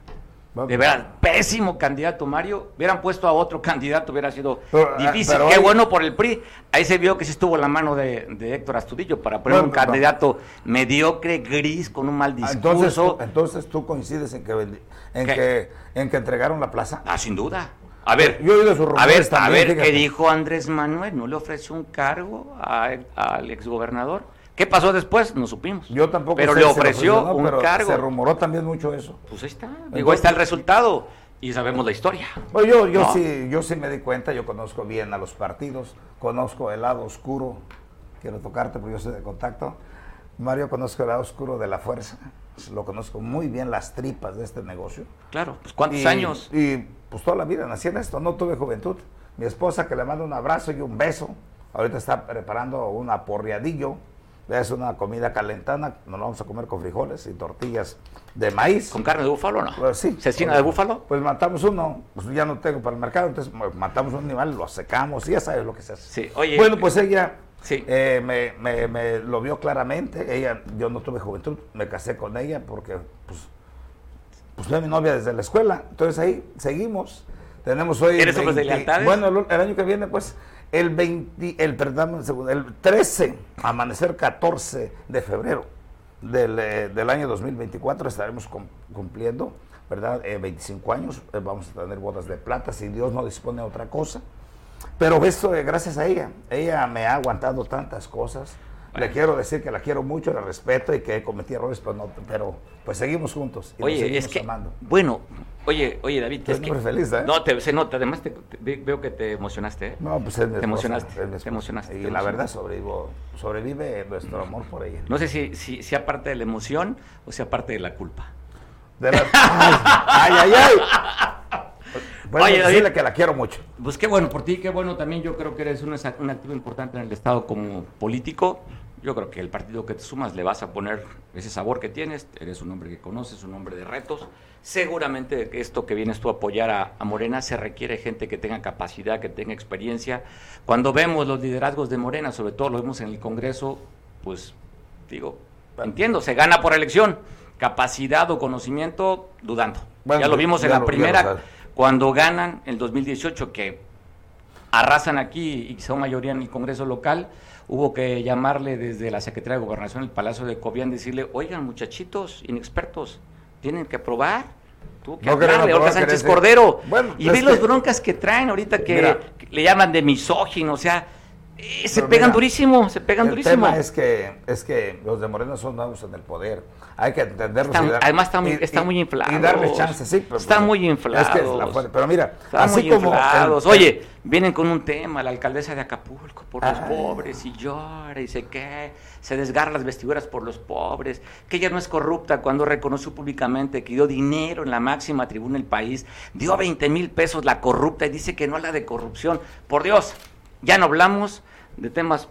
De verdad, pésimo candidato Mario. Hubieran puesto a otro candidato, hubiera sido ah, difícil. Qué bueno por el PRI. Ahí se vio que sí estuvo la mano de, Héctor Astudillo para poner un candidato mediocre, gris, con un mal ah, discurso. Entonces, tú coincides en que, en que, en que entregaron la plaza. Ah, sin duda. A ver, Yo a ver, a ver qué dijo Andrés Manuel. ¿No le ofreció un cargo al exgobernador? ¿Qué pasó después? No supimos. Yo tampoco Pero le ofreció un cargo. Se rumoró también mucho eso. Pues ahí está. Digo, ahí está el resultado y sabemos la historia. Bueno, yo, yo, sí, yo sí me di cuenta, yo conozco bien a los partidos, conozco el lado oscuro, quiero tocarte porque yo soy de contacto. Mario, conozco el lado oscuro de la fuerza, lo conozco muy bien las tripas de este negocio. Claro, pues ¿cuántos años? Y pues toda la vida nací en esto, no tuve juventud. Mi esposa que le manda un abrazo y un beso, ahorita está preparando un aporreadillo es una comida calentana, nos vamos a comer con frijoles y tortillas de maíz. ¿Con carne de búfalo o no? Pues sí. ¿Cecina de búfalo? Pues matamos uno, pues ya no tengo para el mercado, entonces matamos un animal, lo secamos, y ya sabes lo que se hace. Sí, oye. Bueno, pues ella sí. Eh, me, me, lo vio claramente, ella, yo no tuve juventud, me casé con ella porque, pues, pues fue mi novia desde la escuela, entonces ahí seguimos. Tenemos hoy... ¿Eres hombre de lealtades? Bueno, el año que viene, pues el, 20, el, el 13, amanecer 14 de febrero del, eh, del año 2024 estaremos cumpliendo, ¿verdad? 25 eh, años, eh, vamos a tener bodas de plata, si Dios no dispone de otra cosa. Pero esto gracias a ella, ella me ha aguantado tantas cosas. Le quiero decir que la quiero mucho, la respeto y que cometí errores, pero, no, pero pues seguimos juntos. Y oye, es que, amando. bueno, Oye, oye, David, es muy feliz, ¿eh? No, te, se nota, además te, veo que te emocionaste, ¿eh? No, pues es Te emocionaste, te emocionaste. Y la verdad sobrevivo, sobrevive nuestro amor por ella. No sé si, si, si aparte de la emoción o si aparte de la culpa. De la... ay, ay, ay. Bueno, oye, David, que la quiero mucho. Pues qué bueno por ti, qué bueno también. Yo creo que eres un, un activo importante en el Estado como político. Yo creo que el partido que te sumas le vas a poner ese sabor que tienes. Eres un hombre que conoces, un hombre de retos Seguramente esto que vienes tú a apoyar a, Morena se requiere gente que tenga capacidad, que tenga experiencia. Cuando vemos los liderazgos de Morena, sobre todo lo vemos en el Congreso, pues digo, entiendo, se gana por elección. Capacidad o conocimiento, dudando. ya lo vimos en la primera, cuando ganan el 2018, que arrasan aquí y son mayoría en el Congreso local, hubo que llamarle desde la Secretaría de Gobernación, el Palacio de Cobián, decirle, oigan muchachos, inexpertos, tienen que probar. Tú que no Sánchez Cordero. y ve los broncas que traen ahorita que, le llaman de misógino, o sea, eh, se pegan durísimo, se pegan durísimo. El tema es que, es que los de Moreno son nuevos en el poder. Hay que entenderlo. además está muy, está muy inflado. Y darle chance, sí. Pero, están muy inflados. pero mira, así como... Oye, vienen con un tema, la alcaldesa de Acapulco, por los pobres, y llora, y se qué, se desgarra las vestiduras por los pobres, que ella no es corrupta cuando reconoció públicamente que dio dinero en la máxima tribuna del país, dio 20 mil pesos la corrupta y dice que no habla de corrupción. Por Dios, Ya no hablamos de temas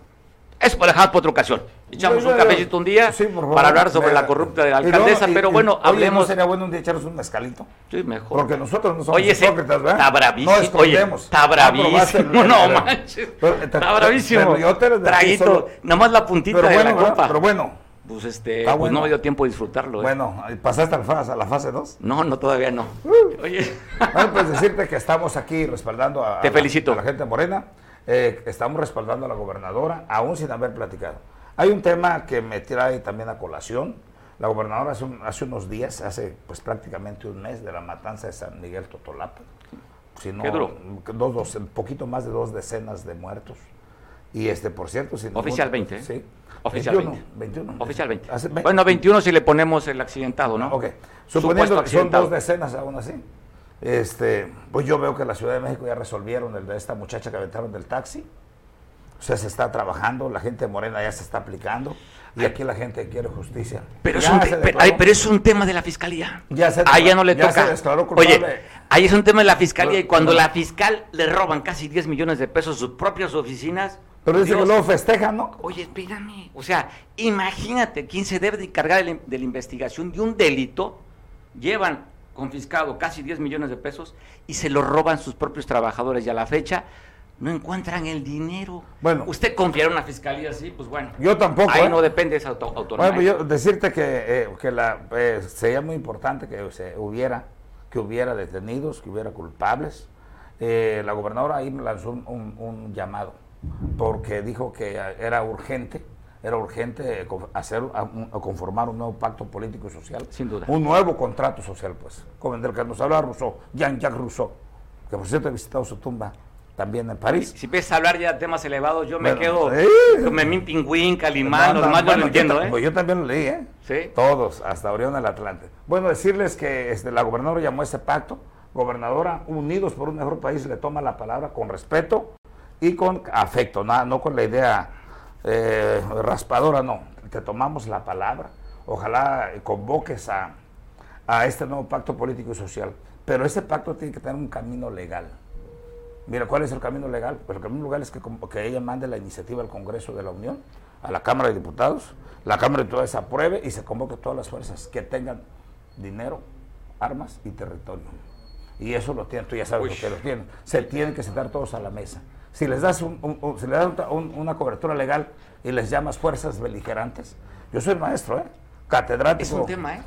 es por dejar por otra ocasión. Echamos un cafecito un día para hablar sobre la corrupta de la alcaldesa, pero bueno, hablemos. ¿no sería bueno un día echarnos un mezcalito? Sí, mejor. Porque nosotros no somos Oye, hipócritas, ¿verdad? Está bravísimo. No escondemos. Oye, está bravísimo. no manches. Está bravísimo. Traguito, nomás la puntita de la copa. Pero bueno. Pues este, pues no me dio tiempo de disfrutarlo. ¿eh? Bueno, ¿pasaste a la fase, a la fase 2? No, no, todavía no. Uh. Oye. Bueno, pues decirte que estamos aquí respaldando a, Te felicito. a la gente morena. Eh, estamos respaldando a la gobernadora, aún sin haber platicado. Hay un tema que me trae también a colación. La gobernadora hace, unos días, hace pues prácticamente un mes de la matanza de San Miguel Totolapa. Si no, Dos, dos, un poquito más de dos decenas de muertos. Y este, por cierto, si Oficial 20. Sí. Oficial 20. 21. Oficial 20. Bueno, 21 si le ponemos el accidentado, ¿no? Ok. Suponiendo que son dos decenas aún así. Este, pues yo veo que la Ciudad de México ya resolvieron el de esta muchacha que aventaron del taxi. O sea, se está trabajando, la gente morena ya se está aplicando y aquí la gente quiere justicia. Pero, es un, pero, es un, tema de la fiscalía. Ya se ahí ya no le toca. Oye, ahí es un tema de la fiscalía y cuando la fiscal le roban casi 10 millones de pesos sus propias oficinas. Pero dice que luego festejan, ¿no? Oye, espérame. O sea, imagínate quién se debe de encargar de la investigación de un delito. Llevan confiscado casi 10 millones de pesos y se lo roban sus propios trabajadores y a la fecha no encuentran el dinero. Bueno, usted confía en una fiscalía así, pues bueno. Yo tampoco. Ahí ¿eh? no depende esa auto autonomía. Bueno, yo decirte que, eh, que la, eh, sería muy importante que se hubiera, que hubiera detenidos, que hubiera culpables. la gobernadora ahí lanzó un, un llamado porque dijo que era urgente era urgente hacer conformar un nuevo pacto político y social. Sin duda. Un nuevo contrato social, pues. Como el que nos hablaba Rousseau, Jean-Jacques Rousseau, que por cierto he visitado su tumba también en París. Si, empiezas a hablar ya de temas elevados, yo me quedo con Memín Pingüín, Calimán, no, no, lo entiendo, ¿eh? Pues yo también lo leí, ¿eh? Sí. Todos, hasta Orión del Atlante. Bueno, decirles que este, la gobernadora llamó a ese pacto, gobernadora, unidos por un mejor país, le toma la palabra con respeto y con afecto, nada, no con la idea eh, raspadora, no, te tomamos la palabra, ojalá convoques a, a este nuevo pacto político y social, pero ese pacto tiene que tener un camino legal. Mira, ¿cuál es el camino legal? Pues el camino legal es que, que ella mande la iniciativa al Congreso de la Unión, a la Cámara de Diputados, la Cámara de Diputados apruebe y se convoque todas las fuerzas que tengan dinero, armas y territorio. Y eso lo tienen, tú ya sabes lo que lo tienen. Se tienen que sentar todos a la mesa si les das, un, si le das una cobertura legal y les llamas fuerzas beligerantes, yo soy maestro, ¿eh? catedrático. Es un tema, ¿eh?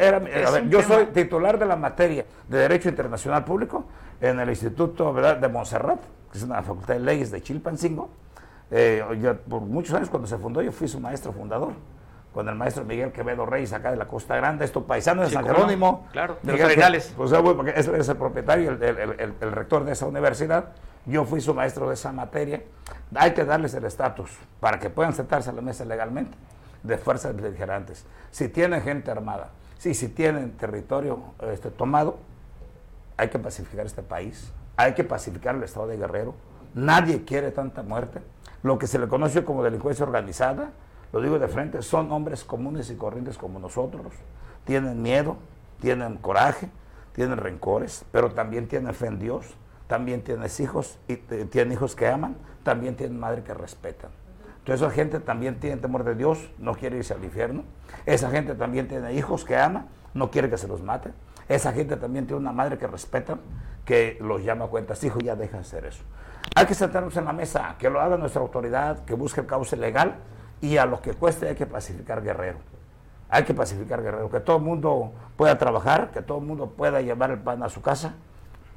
era, yo soy titular de la materia de Derecho Internacional Público en el Instituto de Montserrat, que es una facultad de leyes de Chilpancingo. Eh, por muchos años, cuando se fundó, yo fui su maestro fundador con el maestro Miguel Quevedo Reyes acá de la Costa Grande, esto paisano de San Jerónimo. Claro, de los Pues, porque es, es, el propietario, el, rector de esa universidad. Yo fui su maestro de esa materia. Hay que darles el estatus para que puedan sentarse a la mesa legalmente de fuerzas beligerantes. Si tienen gente armada, si, si tienen territorio este, tomado, hay que pacificar este país. Hay que pacificar el estado de Guerrero. Nadie quiere tanta muerte. Lo que se le conoce como delincuencia organizada, lo digo de frente, son hombres comunes y corrientes como nosotros. Tienen miedo, tienen coraje, tienen rencores, pero también tienen fe en Dios también tienes hijos y tienen hijos que aman, también tienen madre que respetan. Entonces esa gente también tiene temor de Dios, no quiere irse al infierno. Esa gente también tiene hijos que ama, no quiere que se los mate. Esa gente también tiene una madre que respeta, que los llama a cuentas, hijo, ya deja de hacer eso. Hay que sentarnos en la mesa, que lo haga nuestra autoridad, que busque el cauce legal y a lo que cueste hay que pacificar Guerrero. Hay que pacificar Guerrero, que todo el mundo pueda trabajar, que todo el mundo pueda llevar el pan a su casa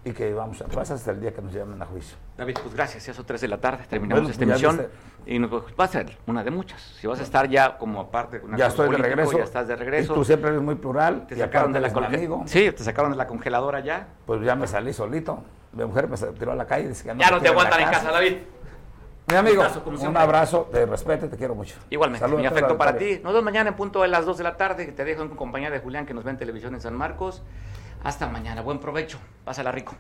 y que vamos a paz hasta el día que nos llamen a juicio. David, pues gracias, ya son tres de la tarde, terminamos esta emisión y nos, va a ser una de muchas. Si vas a estar ya como aparte una Ya estoy de regreso. Ya estás de regreso. Y tú siempre eres muy plural. Te sacaron de la congeladora. Sí, te sacaron de la congeladora ya. Pues ya me salí solito. Mi mujer me tiró a la calle y dice que no Ya no te aguantan en casa, David. Mi amigo, un abrazo, te respeto y te quiero mucho. Igualmente, mi afecto para ti. Nos vemos mañana en punto de las 2 de la tarde. Te dejo en compañía de Julián que nos ve en televisión en San Marcos. Hasta mañana, buen provecho. Pásala rico.